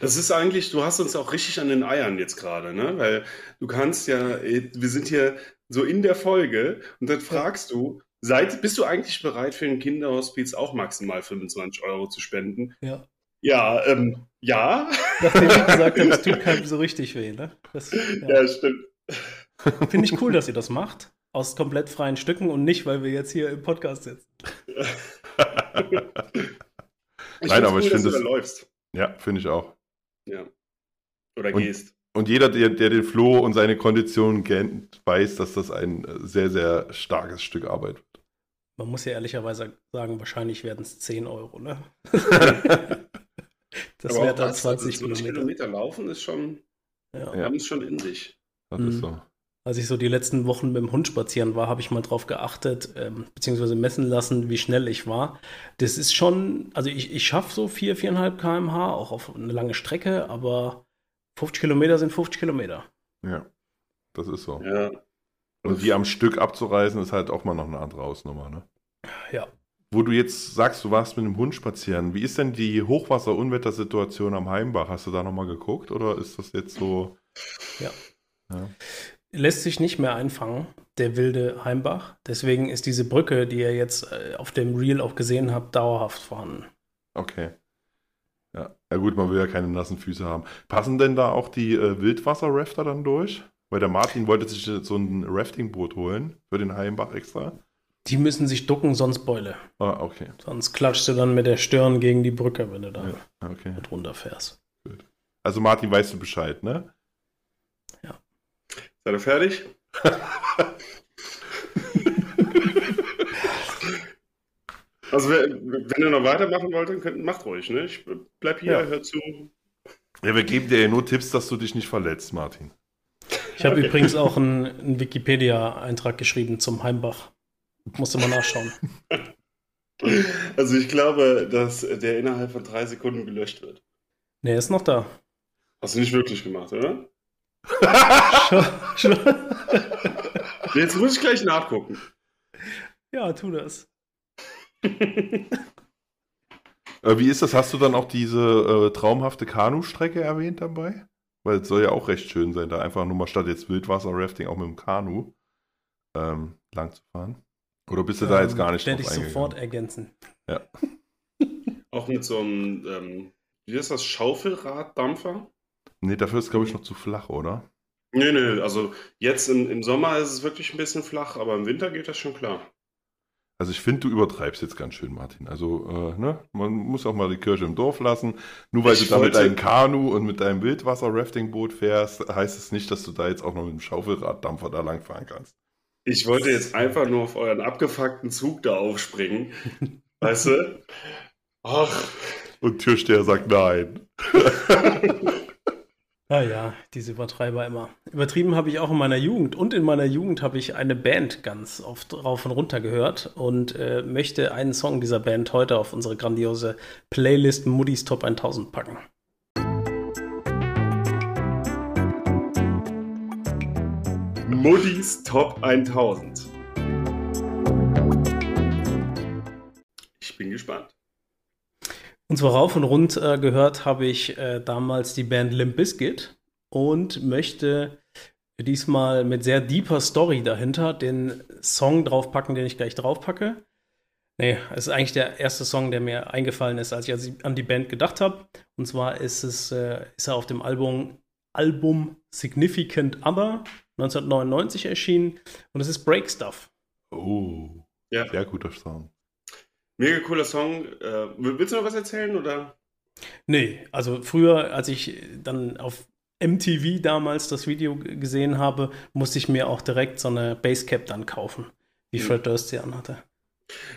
Das ist eigentlich, du hast uns auch richtig an den Eiern jetzt gerade, ne? Weil du kannst ja, wir sind hier so in der Folge und dann fragst du, seid, bist du eigentlich bereit für ein Kinderhospiz auch maximal 25 Euro zu spenden? Ja. Ja, ähm, ja. Nachdem ich gesagt habe, es tut keinem so richtig weh, ne? Das, ja. ja, stimmt. Finde ich cool, dass ihr das macht. Aus komplett freien Stücken und nicht, weil wir jetzt hier im Podcast sitzen. Nein, aber cool, ich finde es. Ja, finde ich auch. Ja. Oder und, gehst. Und jeder, der, der, den Flo und seine Konditionen kennt, weiß, dass das ein sehr, sehr starkes Stück Arbeit wird. Man muss ja ehrlicherweise sagen, wahrscheinlich werden es 10 Euro, ne? das wäre dann 20 also Kilometer. Kilometer laufen ist schon, ja. haben es schon in sich. Das mhm. ist so als ich so die letzten Wochen mit dem Hund spazieren war, habe ich mal drauf geachtet, ähm, beziehungsweise messen lassen, wie schnell ich war. Das ist schon, also ich, ich schaffe so 4, 4,5 km/h, auch auf eine lange Strecke, aber 50 Kilometer sind 50 Kilometer. Ja, das ist so. Ja. Und die am Stück abzureißen, ist halt auch mal noch eine andere Ausnummer, ne? Ja. Wo du jetzt sagst, du warst mit dem Hund spazieren, wie ist denn die Hochwasser-Unwettersituation am Heimbach? Hast du da nochmal geguckt oder ist das jetzt so? Ja. ja lässt sich nicht mehr einfangen, der wilde Heimbach. Deswegen ist diese Brücke, die ihr jetzt äh, auf dem Reel auch gesehen habt, dauerhaft vorhanden. Okay. Ja. ja gut, man will ja keine nassen Füße haben. Passen denn da auch die äh, Wildwasser-Rafter dann durch? Weil der Martin wollte sich so ein Raftingboot holen für den Heimbach extra. Die müssen sich ducken, sonst Beule. Ah, okay. Sonst klatschst du dann mit der Stirn gegen die Brücke, wenn du da ja, okay. mit runterfährst. Gut. Also Martin, weißt du Bescheid, ne? Ja. Seid ihr fertig? also, wenn ihr noch weitermachen wollt, dann könnt, macht ruhig. Ne? Ich bleib hier, ja. hör zu. Ja, wir geben dir ja nur Tipps, dass du dich nicht verletzt, Martin. Ich habe okay. übrigens auch einen, einen Wikipedia-Eintrag geschrieben zum Heimbach. Musste mal nachschauen. Also ich glaube, dass der innerhalb von drei Sekunden gelöscht wird. Nee, er ist noch da. Hast du nicht wirklich gemacht, oder? Jetzt muss ich gleich nachgucken. Ja, tu das. Äh, wie ist das? Hast du dann auch diese äh, traumhafte Kanustrecke erwähnt dabei? Weil es soll ja auch recht schön sein, da einfach nur mal statt jetzt Wildwasser-Rafting auch mit dem Kanu ähm, lang zu fahren. Oder bist du ähm, da jetzt gar nicht Werde ich sofort ergänzen. Ja. auch mit so einem, ähm, wie ist das, Schaufelraddampfer? Nee, dafür ist, glaube ich, noch zu flach, oder? Nee, nee, also jetzt im, im Sommer ist es wirklich ein bisschen flach, aber im Winter geht das schon klar. Also ich finde, du übertreibst jetzt ganz schön, Martin. Also, äh, ne, man muss auch mal die Kirche im Dorf lassen. Nur weil ich du da mit deinem Kanu und mit deinem Wildwasser-Rafting-Boot fährst, heißt es nicht, dass du da jetzt auch noch mit dem Schaufelraddampfer da lang fahren kannst. Ich wollte jetzt einfach nur auf euren abgefuckten Zug da aufspringen. weißt du? Ach. Und Türsteher sagt nein. Ja, ja, diese Übertreiber immer. Übertrieben habe ich auch in meiner Jugend. Und in meiner Jugend habe ich eine Band ganz oft rauf und runter gehört und äh, möchte einen Song dieser Band heute auf unsere grandiose Playlist Moody's Top 1000 packen. Moody's Top 1000. Ich bin gespannt. Und zwar rauf und rund äh, gehört habe ich äh, damals die Band Limp Bizkit und möchte diesmal mit sehr deeper Story dahinter den Song draufpacken, den ich gleich draufpacke. Nee, es ist eigentlich der erste Song, der mir eingefallen ist, als ich an die Band gedacht habe. Und zwar ist es äh, ist er auf dem Album Album Significant Other, 1999 erschienen. Und es ist Break Stuff. Oh, Ja. sehr guter Song. Mega cooler Song. Äh, willst du noch was erzählen oder? Nee, also früher, als ich dann auf MTV damals das Video gesehen habe, musste ich mir auch direkt so eine Basecap dann kaufen, wie Mhm. Fred Durst sie anhatte.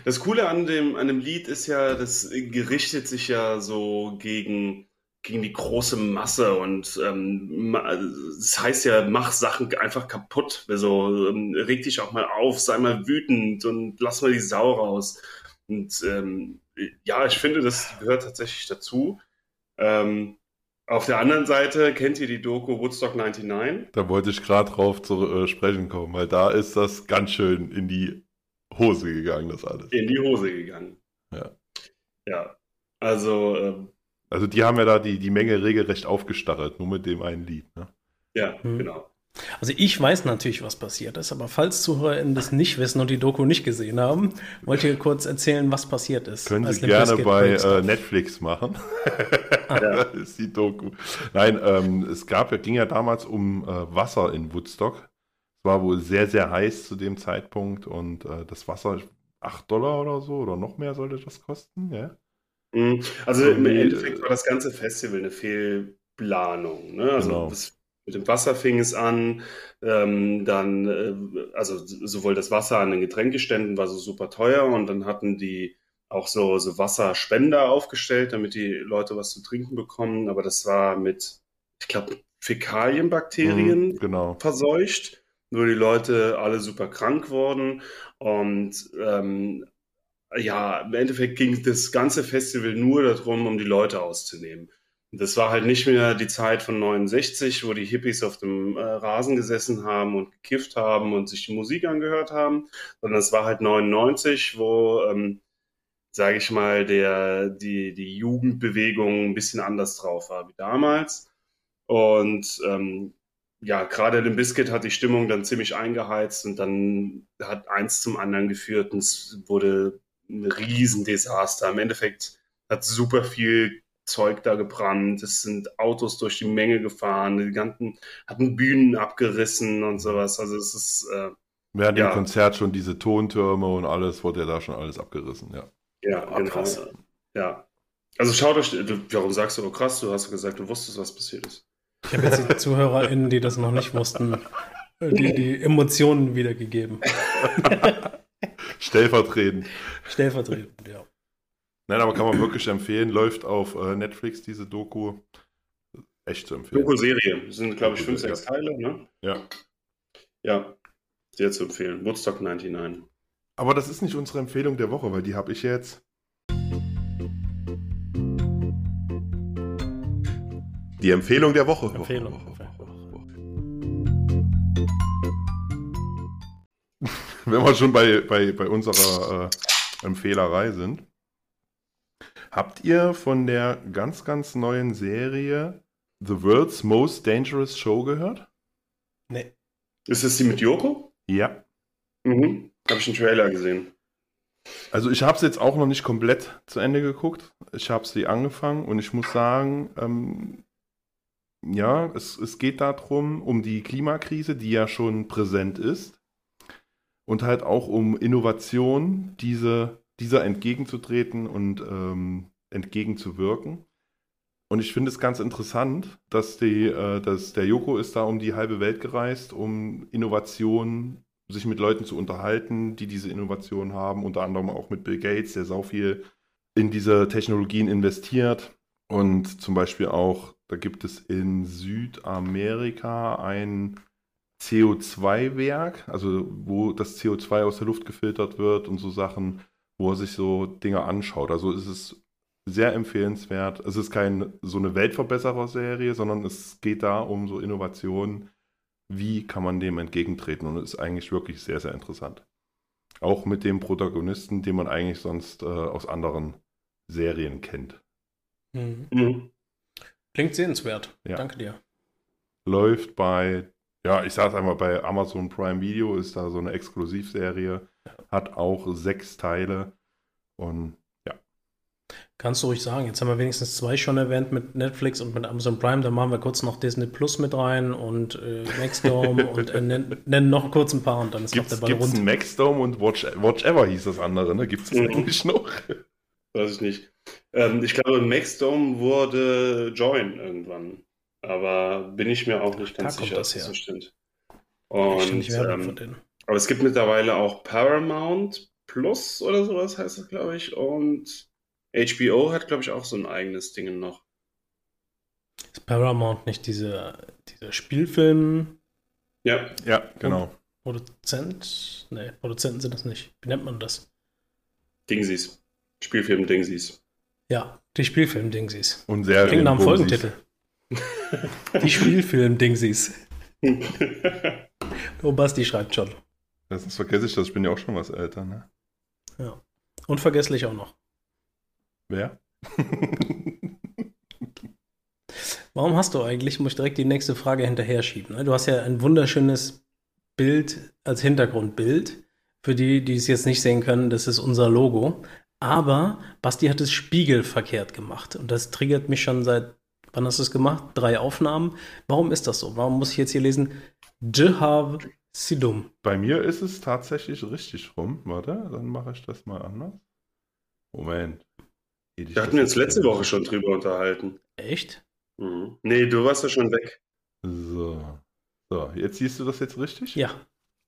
Das Coole an dem, an dem Lied ist ja, das gerichtet sich ja so gegen, gegen die große Masse und ähm, das heißt ja, mach Sachen einfach kaputt. Also ähm, reg dich auch mal auf, sei mal wütend und lass mal die Sau raus. Und ähm, ja, ich finde, das gehört tatsächlich dazu. Ähm, auf der anderen Seite kennt ihr die Doku Woodstock 99? Da wollte ich gerade drauf zu äh, sprechen kommen, weil da ist das ganz schön in die Hose gegangen, das alles. In die Hose gegangen. Ja. Ja, also ähm, Also die haben ja da die, die Menge regelrecht aufgestachelt, nur mit dem einen Lied. Ne? ja, Mhm. genau. Also ich weiß natürlich, was passiert ist, aber falls ZuhörerInnen das nicht wissen und die Doku nicht gesehen haben, wollt ihr kurz erzählen, was passiert ist. Können Sie gerne bei äh. Netflix machen. Ja. das ist die Doku. Nein, ähm, es gab, ja- ging ja damals um äh, Wasser in Woodstock. Es war wohl sehr, sehr heiß zu dem Zeitpunkt und äh, das Wasser 8 Dollar oder so oder noch mehr sollte das kosten, ja? Mhm. Also im Irgendwie, Endeffekt äh, war das ganze Festival eine Fehlplanung. Ne? Also Genau. das, mit dem Wasser fing es an, ähm, dann, äh, also sowohl das Wasser an den Getränkeständen war so super teuer und dann hatten die auch so, so Wasserspender aufgestellt, damit die Leute was zu trinken bekommen. Aber das war mit, ich glaube, Fäkalienbakterien Mhm, genau. verseucht, wo die Leute alle super krank wurden. Und ähm, ja, im Endeffekt ging das ganze Festival nur darum, um die Leute auszunehmen. Das war halt nicht mehr die Zeit von 69, wo die Hippies auf dem äh, Rasen gesessen haben und gekifft haben und sich die Musik angehört haben, sondern es war halt 99, wo, ähm, sage ich mal, der, die, die Jugendbewegung ein bisschen anders drauf war wie damals. Und ähm, ja, gerade Limp Bizkit hat die Stimmung dann ziemlich eingeheizt und dann hat eins zum anderen geführt und es wurde ein Riesendesaster. Im Endeffekt hat super viel Zeug da gebrannt, es sind Autos durch die Menge gefahren, die ganzen hatten Bühnen abgerissen und sowas. Also es ist äh, Während Ja. dem Konzert schon diese Tontürme und alles, wurde ja da schon alles abgerissen, ja. ja Ah, genau. krass. Ja. Also schaut euch, du, warum sagst du, oh krass, du hast gesagt, du wusstest, was passiert ist. Ich habe jetzt die ZuhörerInnen, die das noch nicht wussten, die, die Emotionen wiedergegeben. Stellvertretend. Stellvertretend, ja. Nein, aber kann man wirklich empfehlen. Läuft auf äh, Netflix diese Doku. Echt zu empfehlen. Doku-Serie, das sind glaube ich fünf, sechs Teile, ne? Ja. Ja, sehr zu empfehlen. Woodstock 99. Aber das ist nicht unsere Empfehlung der Woche, weil die habe ich jetzt. Die Empfehlung der Woche. Empfehlung. Woche, Woche, Woche. Wenn wir schon bei, bei, bei unserer äh, Empfehlerei sind. Habt ihr von der ganz, ganz neuen Serie The World's Most Dangerous Show gehört? Nee. Ist das die mit Yoko? Ja. Mhm. Habe ich einen Trailer gesehen. Also ich habe es jetzt auch noch nicht komplett zu Ende geguckt. Ich habe sie angefangen und ich muss sagen, ähm, ja, es, es geht darum, um die Klimakrise, die ja schon präsent ist. Und halt auch um Innovation, diese, dieser entgegenzutreten und ähm, entgegenzuwirken. Und ich finde es ganz interessant, dass, die, äh, dass der Joko ist da um die halbe Welt gereist, um Innovation, sich mit Leuten zu unterhalten, die diese Innovation haben, unter anderem auch mit Bill Gates, der sau viel in diese Technologien investiert. Und zum Beispiel auch, da gibt es in Südamerika ein CO2-Werk, also wo das CO2 aus der Luft gefiltert wird und so Sachen, wo er sich so Dinge anschaut. Also es ist sehr empfehlenswert. Es ist keine so eine Weltverbesserer-Serie, sondern es geht da um so Innovationen. Wie kann man dem entgegentreten? Und es ist eigentlich wirklich sehr, sehr interessant. Auch mit dem Protagonisten, den man eigentlich sonst äh, aus anderen Serien kennt. Mhm. Mhm. Klingt sehenswert. Ja. Danke dir. Läuft bei, ja, ich sage einmal, bei Amazon Prime Video ist da so eine Exklusivserie, hat auch sechs Teile und Kannst du ruhig sagen. Jetzt haben wir wenigstens zwei schon erwähnt mit Netflix und mit Amazon Prime. Da machen wir kurz noch Disney Plus mit rein und äh, Maxdome und äh, nennen, nennen noch kurz ein paar und dann ist Gibt's, noch der Ball gibt's rund. ein Maxdome und Watch, Watch Ever hieß das andere, ne? Gibt es das Mhm. eigentlich noch? Weiß ich nicht. Ähm, ich glaube, Maxdome wurde Join irgendwann. Aber bin ich mir auch nicht ganz Da kommt sicher, das ob das her. so stimmt. Ich nicht Und, von ähm, denen. Aber es gibt mittlerweile auch Paramount Plus oder sowas heißt das, glaube ich. Und HBO hat, glaube ich, auch so ein eigenes Ding noch. Ist Paramount nicht dieser, dieser Spielfilm-Produzent? Ja, Ja, genau. Nee, Produzenten sind das nicht. Wie nennt man das? Dingsies. Spielfilm Dingsies. Ja, die Spielfilm-Dingsies. Und Serien. Klingt nach Bumsis. Folgentitel. Die Spielfilm-Dingsies. Oh, Basti schreibt schon. Das vergesse ich das, ich bin ja auch schon was älter, ne? Ja. Unvergesslich auch noch. Wer? Warum hast du eigentlich, muss ich direkt die nächste Frage hinterher schieben. Ne? Du hast ja ein wunderschönes Bild als Hintergrundbild. Für die, die es jetzt nicht sehen können, das ist unser Logo. Aber Basti hat es spiegelverkehrt gemacht. Und das triggert mich schon seit, wann hast du es gemacht? Drei Aufnahmen. Warum ist das so? Warum muss ich jetzt hier lesen? Je have sidum. Bei mir ist es tatsächlich richtig rum. Warte, dann mache ich das mal anders. Moment. Da hatten wir uns letzte. Woche schon drüber unterhalten. Echt? Mhm. Nee, du warst ja schon weg. So. So, jetzt siehst du das jetzt richtig? Ja.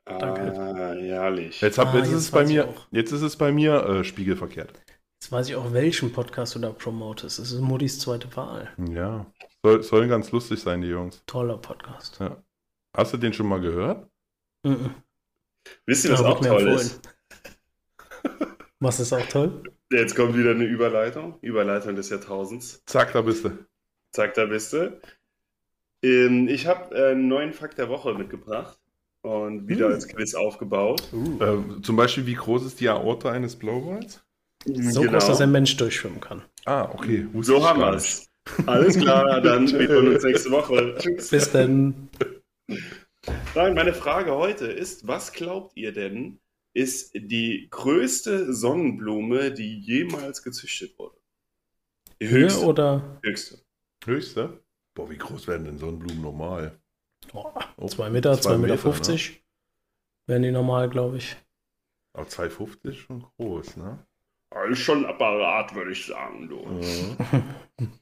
Danke. Ah, herrlich. Jetzt, hab, Ah, jetzt, ist jetzt es bei mir, auch. jetzt ist es bei mir äh, spiegelverkehrt. Jetzt weiß ich auch, welchen Podcast du da promotest. Es ist Muttis zweite Wahl. Ja. Soll, sollen ganz lustig sein, die Jungs. Toller Podcast. Hast du den schon mal gehört? Mhm. Wisst ihr, was Ja, auch toll ist? Was ist auch toll? Jetzt kommt wieder eine Überleitung. Überleitung des Jahrtausends. Zack, da bist du. Zack, da bist du. Ähm, ich habe äh, einen neuen Fakt der Woche mitgebracht und wieder Hm. als Quiz aufgebaut. Äh, zum Beispiel, wie groß ist die Aorta eines Blowballs? So Genau. groß, dass ein Mensch durchschwimmen kann. Ah, okay. wusste So haben wir es. Alles klar, dann wir uns nächste Woche. Tschüss. Bis dann. Nein, meine Frage heute ist, was glaubt ihr denn, ist die größte Sonnenblume, die jemals gezüchtet wurde? Die Höhe höchste. oder höchste. Höchste? Boah, wie groß werden denn Sonnenblumen normal? oh, Oh, 2 Meter, zwei 2,50 Meter? Meter, 50? Wären die normal, glaube ich. Aber 2,50 ist schon groß, ne? Ist schon ein Apparat, würde ich sagen, du. Mhm.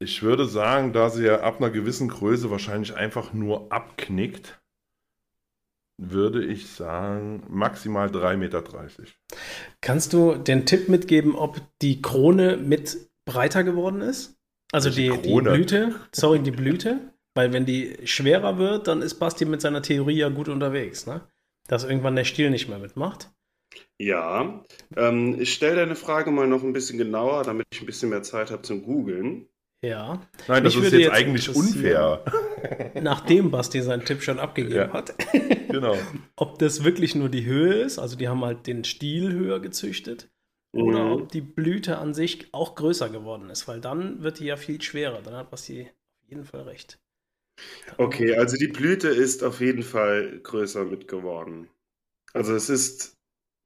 Ich würde sagen, da sie ja ab einer gewissen Größe wahrscheinlich einfach nur abknickt, würde ich sagen maximal 3,30 Meter. Kannst du den Tipp mitgeben, ob die Krone mit breiter geworden ist? Also die, die Krone? Blüte, sorry, die Blüte. Weil wenn die schwerer wird, dann ist Basti mit seiner Theorie ja gut unterwegs, ne? Dass irgendwann der Stiel nicht mehr mitmacht. Ja, ähm, ich stelle deine Frage mal noch ein bisschen genauer, damit ich ein bisschen mehr Zeit habe zum Googeln. Ja. Nein, das Mich ist jetzt jetzt eigentlich unfair. Nachdem Basti seinen Tipp schon abgegeben Ja. hat. genau. ob das wirklich nur die Höhe ist, also die haben halt den Stiel höher gezüchtet, oder Mhm. ob die Blüte an sich auch größer geworden ist, weil dann wird die ja viel schwerer. Dann hat Basti auf jeden Fall recht. Okay, also die Blüte ist auf jeden Fall größer mit geworden. Also es ist,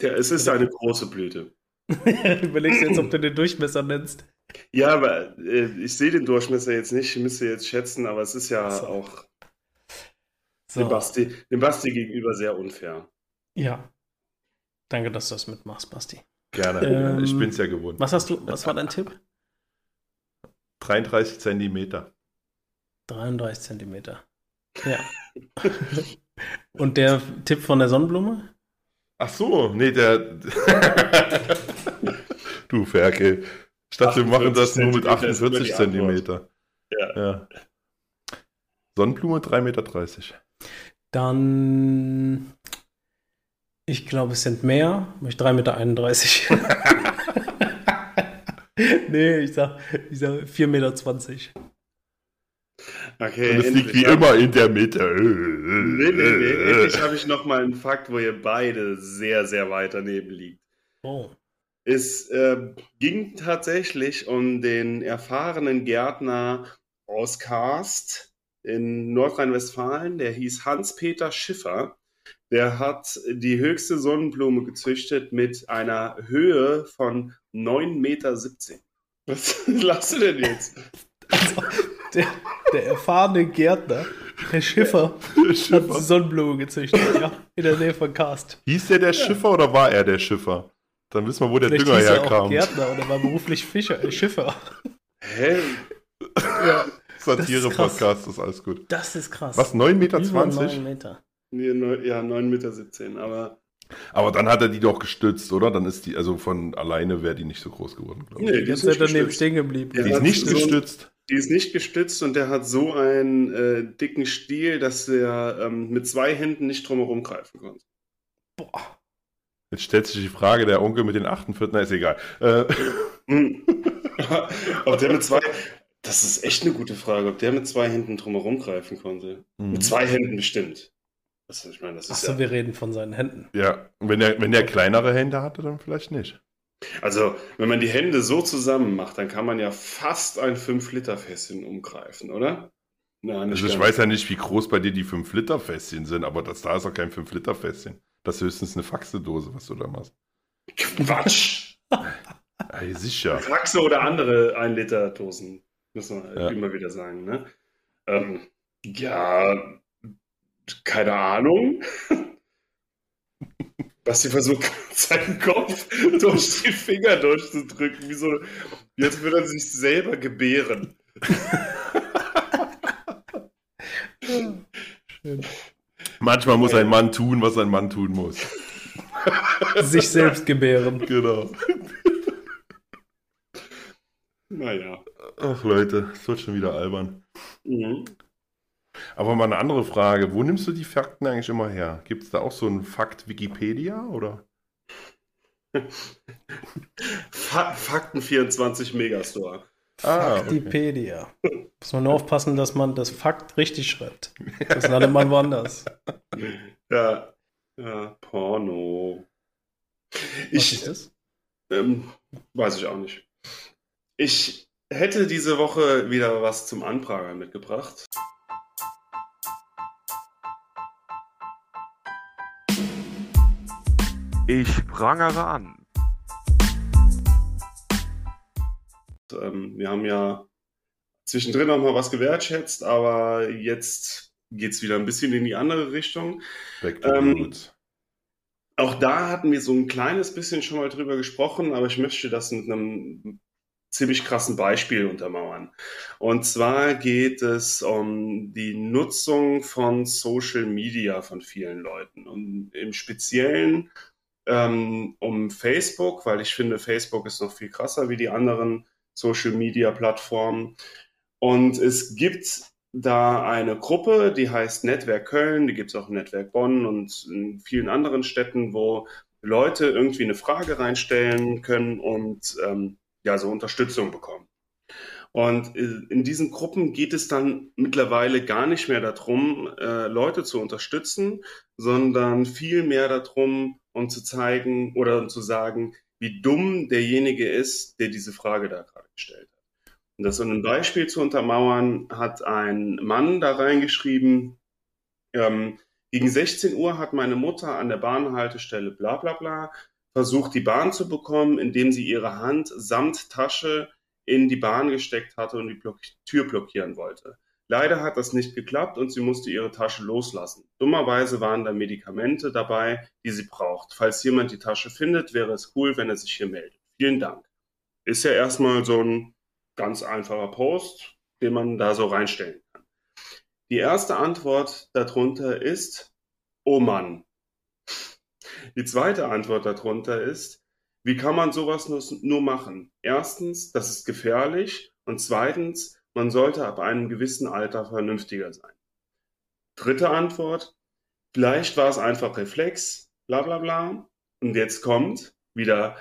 ja, es ist eine große Blüte. Überlegst du jetzt, ob du den Durchmesser nennst. Ja, aber äh, ich sehe den Durchmesser jetzt nicht, ich müsste jetzt schätzen, aber es ist ja So. auch So. dem, Basti, dem Basti gegenüber sehr unfair. Ja. Danke, dass du das mitmachst, Basti. Gerne. Ähm, ich bin es ja gewohnt. Was hast du, was war dein Tipp? 33 Zentimeter. 33 Zentimeter. Ja. Und der Tipp von der Sonnenblume? Ach so, nee, der. du Ferkel. Ich dachte, wir machen das nur mit 48 ist immer 48 die Antwort. Zentimeter. Ja. ja. Sonnenblume 3,30 Meter. Dann, ich glaube, es sind mehr. Ich 3,31 Meter. nee, ich sag, ich sag 4,20 Meter. Okay, Und es liegt endlich wie immer in der Mitte. Nee, nee, nee. Endlich habe ich noch mal einen Fakt, wo ihr beide sehr, sehr weit daneben liegt. Oh. Es äh, ging tatsächlich um den erfahrenen Gärtner aus Karst in Nordrhein-Westfalen. Der hieß Hans-Peter Schiffer. Der hat die höchste Sonnenblume gezüchtet mit einer Höhe von 9,17 Meter. Was lachst du denn jetzt? Also, der, der erfahrene Gärtner, der Schiffer, der Schiffer. hat Sonnenblume gezüchtet, ja, in der Nähe von Karst. Hieß der der ja. Schiffer oder war er der Schiffer? Dann wissen wir, wo der Vielleicht Dünger hieß herkam. Er auch Gärtner oder war beruflich Fischer, äh, Schiffer. Hä? ja. Satire-Podcast, ist, ist alles gut. Das ist krass. Was, 9,20 Meter? 9 Meter. Nee, neun, ja, 9,17 Meter, aber. Aber dann hat er die doch gestützt, oder? Dann ist die, also von alleine wäre die nicht so groß geworden, glaube ich. Nee, die ist nicht daneben stehen geblieben. Die ist nicht so gestützt. Die ist nicht gestützt und der hat so einen äh, dicken Stiel, dass er ähm, mit zwei Händen nicht drumherum greifen konnte. Boah. Jetzt stellt sich die Frage, der Onkel mit den 48, na ist egal. Äh. Ob der mit zwei, das ist echt eine gute Frage, ob der mit zwei Händen drumherum greifen konnte. Mhm. Mit zwei Händen bestimmt. Das, ich meine, das ist Achso, ja, wir reden von seinen Händen. Ja, und wenn er, wenn er kleinere Hände hatte, dann vielleicht nicht. Also, wenn man die Hände so zusammen macht, dann kann man ja fast ein 5-Liter-Fässchen umgreifen, oder? Nein, also ich weiß ja nicht, wie groß bei dir die 5-Liter-Fässchen sind, aber das da ist auch kein 5-Liter-Fässchen. Das ist höchstens eine Faxedose, was du da machst. Quatsch! Ey, sicher. Faxe oder andere 1-Liter-Dosen, müssen wir ja. immer wieder sagen, ne? Ähm, ja, keine Ahnung. Basti versucht seinen Kopf durch die Finger durchzudrücken, wie so, jetzt würde er sich selber gebären. Schön. Manchmal muss ein Mann tun, was ein Mann tun muss. Sich selbst gebären. Genau. Naja. Ach Leute, es wird schon wieder albern. Mhm. Aber mal eine andere Frage. Wo nimmst du die Fakten eigentlich immer her? Gibt es da auch so einen Fakt Wikipedia oder? Fakten 24 Megastore. Ah, Faktipedia. Okay. Muss man nur aufpassen, dass man das Fakt richtig schreibt. Das landet man woanders. Ja, ja Porno. Ich, Was ist das? Ähm, weiß ich auch nicht. Ich hätte diese Woche wieder was zum Anprangern mitgebracht. Ich prangere an. Ähm, wir haben ja zwischendrin noch mal was gewertschätzt, aber jetzt geht es wieder ein bisschen in die andere Richtung. Ähm, auch da hatten wir so ein kleines bisschen schon mal drüber gesprochen, aber ich möchte das mit einem ziemlich krassen Beispiel untermauern. Und zwar geht es um die Nutzung von Social Media von vielen Leuten und im Speziellen ähm, um Facebook, weil ich finde, Facebook ist noch viel krasser wie die anderen Social-Media-Plattformen. Und es gibt da eine Gruppe, die heißt Netzwerk Köln, die gibt es auch im Netzwerk Bonn und in vielen anderen Städten, wo Leute irgendwie eine Frage reinstellen können und ähm, ja, so Unterstützung bekommen. Und in diesen Gruppen geht es dann mittlerweile gar nicht mehr darum, äh, Leute zu unterstützen, sondern viel mehr darum, um zu zeigen oder um zu sagen, wie dumm derjenige ist, der diese Frage da gerade gestellt hat. Und das so ein Beispiel zu untermauern, hat ein Mann da reingeschrieben, ähm, gegen 16 Uhr hat meine Mutter an der Bahnhaltestelle bla bla bla versucht, die Bahn zu bekommen, indem sie ihre Hand samt Tasche in die Bahn gesteckt hatte und die Block Tür blockieren wollte. Leider hat das nicht geklappt und sie musste ihre Tasche loslassen. Dummerweise waren da Medikamente dabei, die sie braucht. Falls jemand die Tasche findet, wäre es cool, wenn er sich hier meldet. Vielen Dank. Ist ja erstmal so ein ganz einfacher Post, den man da so reinstellen kann. Die erste Antwort darunter ist, oh Mann. Die zweite Antwort darunter ist, wie kann man sowas nur, machen? Erstens, das ist gefährlich und zweitens, man sollte ab einem gewissen Alter vernünftiger sein. Dritte Antwort, vielleicht war es einfach Reflex, bla bla bla. Und jetzt kommt wieder,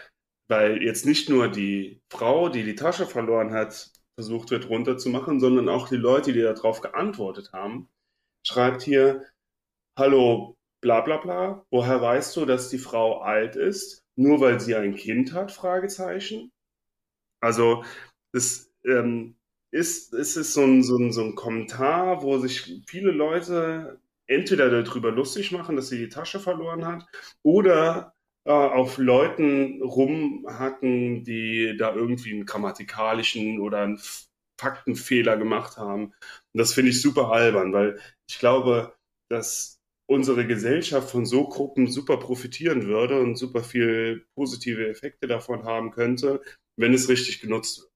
weil jetzt nicht nur die Frau, die die Tasche verloren hat, versucht wird runterzumachen, sondern auch die Leute, die darauf geantwortet haben, schreibt hier, hallo, bla bla bla, woher weißt du, dass die Frau alt ist? Nur weil sie ein Kind hat? Fragezeichen. Also, das, ähm, ist, ist es so ein, so, ein, so ein Kommentar, wo sich viele Leute entweder darüber lustig machen, dass sie die Tasche verloren hat, oder äh, auf Leuten rumhacken, die da irgendwie einen grammatikalischen oder einen Faktenfehler gemacht haben. Und das finde ich super albern, weil ich glaube, dass unsere Gesellschaft von so Gruppen super profitieren würde und super viel positive Effekte davon haben könnte, wenn es richtig genutzt wird.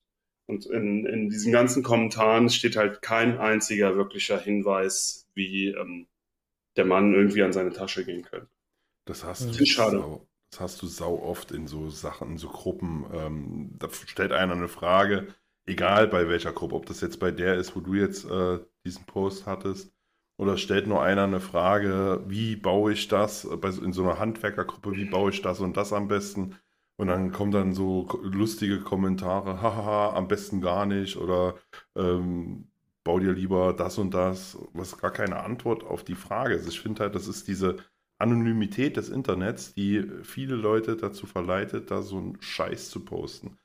Und in, in diesen ganzen Kommentaren steht halt kein einziger wirklicher Hinweis, wie ähm, der Mann irgendwie an seine Tasche gehen könnte. Das hast du schade. Sau, das hast du sau oft in so Sachen, in so Gruppen. Ähm, da stellt einer eine Frage, egal bei welcher Gruppe, ob das jetzt bei der ist, wo du jetzt äh, diesen Post hattest, oder stellt nur einer eine Frage, wie baue ich das bei, in so einer Handwerkergruppe, wie baue ich das und das am besten? Und dann kommen dann so lustige Kommentare, hahaha, am besten gar nicht oder ähm, bau dir lieber das und das, was gar keine Antwort auf die Frage ist. Ich finde halt, das ist diese Anonymität des Internets, die viele Leute dazu verleitet, da so einen Scheiß zu posten.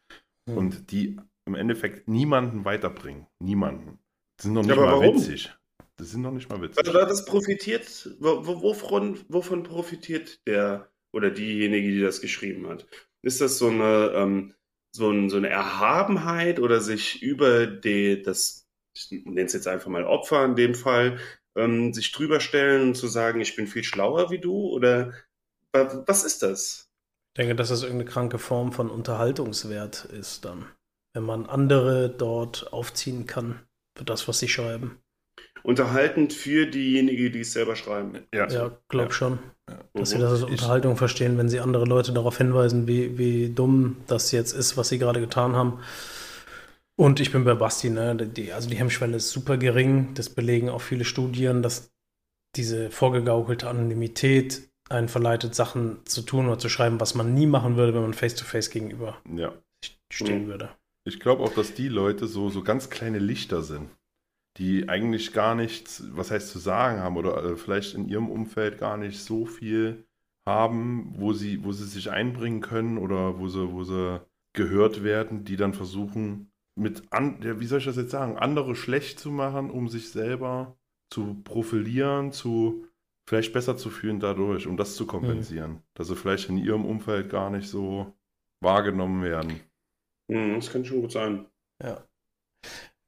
Hm. Und die im Endeffekt niemanden weiterbringen. Niemanden. Die sind noch nicht ja, mal warum? witzig. Das sind noch nicht mal witzig. Also das profitiert, wovon, wovon profitiert der oder diejenige, die das geschrieben hat? Ist das so eine, ähm, so, ein, so eine Erhabenheit oder sich über die, das, ich nenne es jetzt einfach mal Opfer in dem Fall, ähm, sich drüber stellen und zu sagen, ich bin viel schlauer wie du? Oder was ist das? Ich denke, dass das irgendeine kranke Form von Unterhaltungswert ist dann. Wenn man andere dort aufziehen kann für das, was sie schreiben. Unterhaltend für diejenigen, die es selber schreiben. Ja, ja glaub ja. schon. Dass sie das als Unterhaltung verstehen, wenn sie andere Leute darauf hinweisen, wie, wie dumm das jetzt ist, was sie gerade getan haben. Und ich bin bei Basti, ne? Die, also die Hemmschwelle ist super gering. Das belegen auch viele Studien, dass diese vorgegaukelte Anonymität einen verleitet, Sachen zu tun oder zu schreiben, was man nie machen würde, wenn man face-to-face -face gegenüber ja. stehen mhm. würde. Ich glaube auch, dass die Leute so, so ganz kleine Lichter sind die eigentlich gar nichts, was heißt zu sagen haben oder äh, vielleicht in ihrem Umfeld gar nicht so viel haben, wo sie, wo sie sich einbringen können oder wo sie, wo sie gehört werden, die dann versuchen, mit an, ja, wie soll ich das jetzt sagen, andere schlecht zu machen, um sich selber zu profilieren, zu vielleicht besser zu fühlen dadurch, um das zu kompensieren. Mhm. Dass sie vielleicht in ihrem Umfeld gar nicht so wahrgenommen werden. Mhm, das kann schon gut sein. Ja.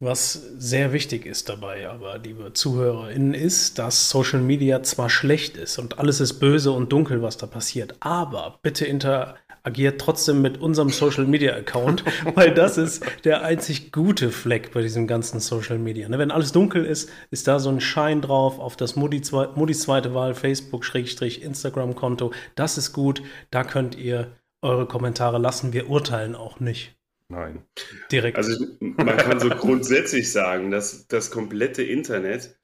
Was sehr wichtig ist dabei, aber liebe ZuhörerInnen, ist, dass Social Media zwar schlecht ist und alles ist böse und dunkel, was da passiert, aber bitte interagiert trotzdem mit unserem Social Media Account, weil das ist der einzig gute Fleck bei diesem ganzen Social Media. Ne, wenn alles dunkel ist, ist da so ein Schein drauf auf das Muddis zweite Wahl, Facebook-Instagram-Konto. Das ist gut, da könnt ihr eure Kommentare lassen. Wir urteilen auch nicht. Nein. Direkt. Also man kann so grundsätzlich sagen, dass das komplette Internet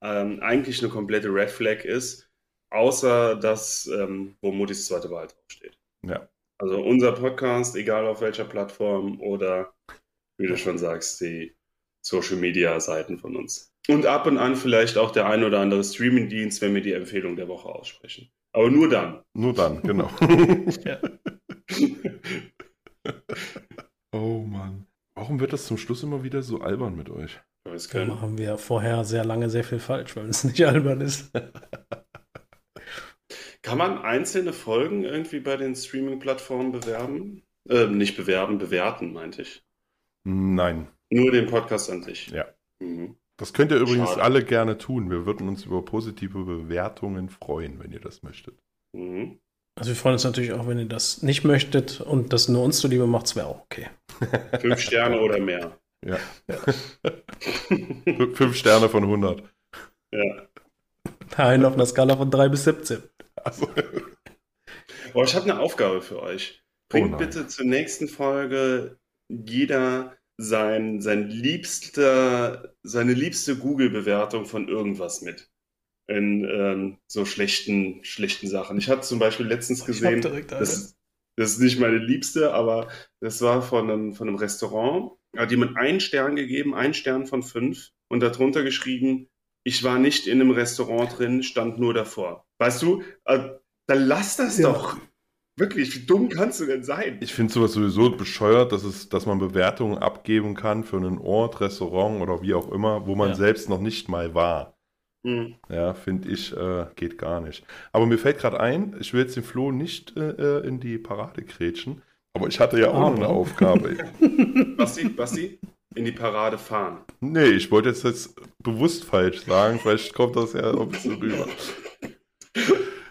ähm, eigentlich eine komplette Red Flag ist, außer dass, ähm, wo Mutis zweite Wahl draufsteht. Ja. Also unser Podcast, egal auf welcher Plattform oder wie du schon sagst, die Social Media Seiten von uns. Und ab und an vielleicht auch der ein oder andere Streaming-Dienst, wenn wir die Empfehlung der Woche aussprechen. Aber nur dann. Nur dann, genau. Oh Mann. Warum wird das zum Schluss immer wieder so albern mit euch? Da machen wir vorher sehr lange sehr viel falsch, weil es nicht albern ist. Kann man einzelne Folgen irgendwie bei den Streaming-Plattformen bewerben? Äh, nicht bewerben, bewerten, meinte ich. Nein. Nur den Podcast an sich. Ja. Mhm. Das könnt ihr übrigens Schade. alle gerne tun. Wir würden uns über positive Bewertungen freuen, wenn ihr das möchtet. Mhm. Also wir freuen uns natürlich auch, wenn ihr das nicht möchtet und das nur uns zuliebe macht, wäre auch okay. Fünf Sterne oder mehr. Ja. ja. Fünf Sterne von 100. Ja. Nein, auf einer Skala von 3 bis 17. Also. Oh, ich habe eine Aufgabe für euch. Bringt oh bitte zur nächsten Folge jeder sein, sein liebster, seine liebste Google-Bewertung von irgendwas mit in ähm, so schlechten, schlechten Sachen. Ich hatte zum Beispiel letztens gesehen, das, das ist nicht meine Liebste, aber das war von einem, von einem Restaurant. Da hat jemand einen Stern gegeben, einen Stern von fünf und darunter geschrieben, ich war nicht in einem Restaurant drin, stand nur davor. Weißt du, äh, dann lass das ja. doch. Wirklich, wie dumm kannst du denn sein? Ich finde sowas sowieso bescheuert, dass, es, dass man Bewertungen abgeben kann für einen Ort, Restaurant oder wie auch immer, wo man ja. selbst noch nicht mal war. Mhm. Ja, finde ich, äh, geht gar nicht. Aber mir fällt gerade ein, ich will jetzt den Flo nicht äh, äh in die Parade kretschen, aber ich hatte ja auch noch eine Aufgabe. Basti, Basti, in die Parade fahren. Nee, ich wollte jetzt, jetzt bewusst falsch sagen, vielleicht kommt das ja ein bisschen rüber.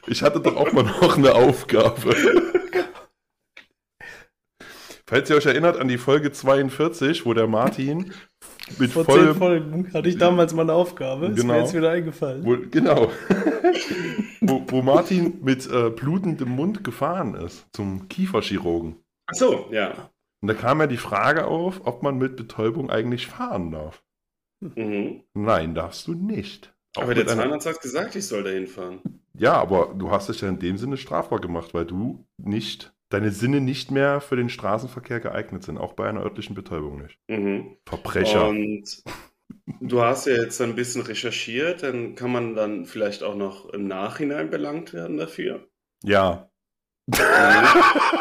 Ich hatte doch auch mal noch eine Aufgabe. Falls ihr euch erinnert an die Folge 42, wo der Martin mit Vor vollem, zehn Folgen hatte ich damals mal eine Aufgabe. Genau. Ist mir jetzt wieder eingefallen. Wo, genau. wo, wo, Martin mit äh, blutendem Mund gefahren ist zum Kieferchirurgen. Ach so, ja. Und da kam ja die Frage auf, ob man mit Betäubung eigentlich fahren darf. Mhm. Nein, darfst du nicht. Auch aber der Zahnarzt hat gesagt, ich soll dahin fahren. Ja, aber du hast dich ja in dem Sinne strafbar gemacht, weil du nicht, deine Sinne nicht mehr für den Straßenverkehr geeignet sind, auch bei einer örtlichen Betäubung nicht. Mhm. Verbrecher. Und du hast ja jetzt ein bisschen recherchiert, dann kann man dann vielleicht auch noch im Nachhinein belangt werden dafür. Ja.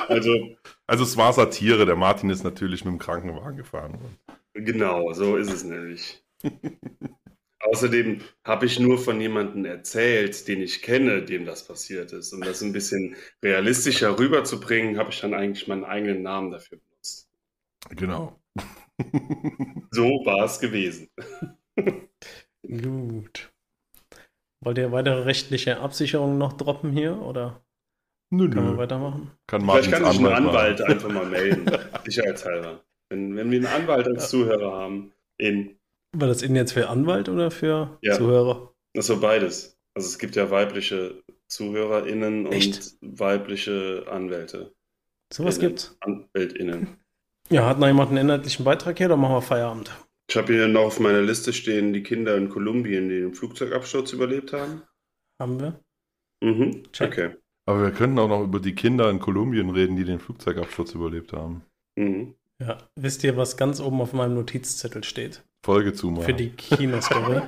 also, also es war Satire, der Martin ist natürlich mit dem Krankenwagen gefahren worden. Genau, so ist es nämlich. Außerdem habe ich nur von jemandem erzählt, den ich kenne, dem das passiert ist. Um das ein bisschen realistischer rüberzubringen, habe ich dann eigentlich meinen eigenen Namen dafür benutzt. Genau. so war es gewesen. Gut. Wollt ihr weitere rechtliche Absicherungen noch droppen hier oder nö, können nö. wir weitermachen? Kann Vielleicht kann sich ein Anwalt machen. einfach mal melden, sicherheitshalber. Wenn, wenn wir einen Anwalt als Zuhörer haben, in war das Ihnen jetzt für Anwalt oder für ja. Zuhörer? Das war beides. Also es gibt ja weibliche ZuhörerInnen Echt? und weibliche Anwälte. Sowas Innen, gibt's? AnwältInnen. Ja, hat noch jemand einen inhaltlichen Beitrag hier oder machen wir Feierabend? Ich habe hier noch auf meiner Liste stehen die Kinder in Kolumbien, die den Flugzeugabsturz überlebt haben. Haben wir? Mhm, Check. okay. Aber wir könnten auch noch über die Kinder in Kolumbien reden, die den Flugzeugabsturz überlebt haben. Mhm. Ja, wisst ihr, was ganz oben auf meinem Notizzettel steht? Folge zumachen. Für die Kinostory.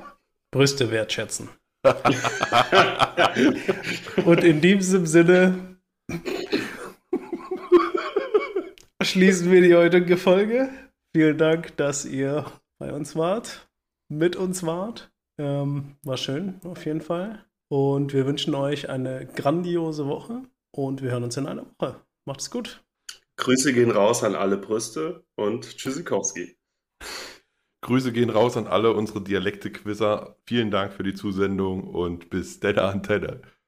Brüste wertschätzen. Und in diesem Sinne schließen wir die heutige Folge. Vielen Dank, dass ihr bei uns wart, mit uns wart. Ähm, war schön, auf jeden Fall. Und wir wünschen euch eine grandiose Woche und wir hören uns in einer Woche. Macht's gut. Grüße gehen raus an alle Brüste und Tschüssikowski. Grüße gehen raus an alle unsere Dialekte-Quizzer. Vielen Dank für die Zusendung und bis Della Antenne.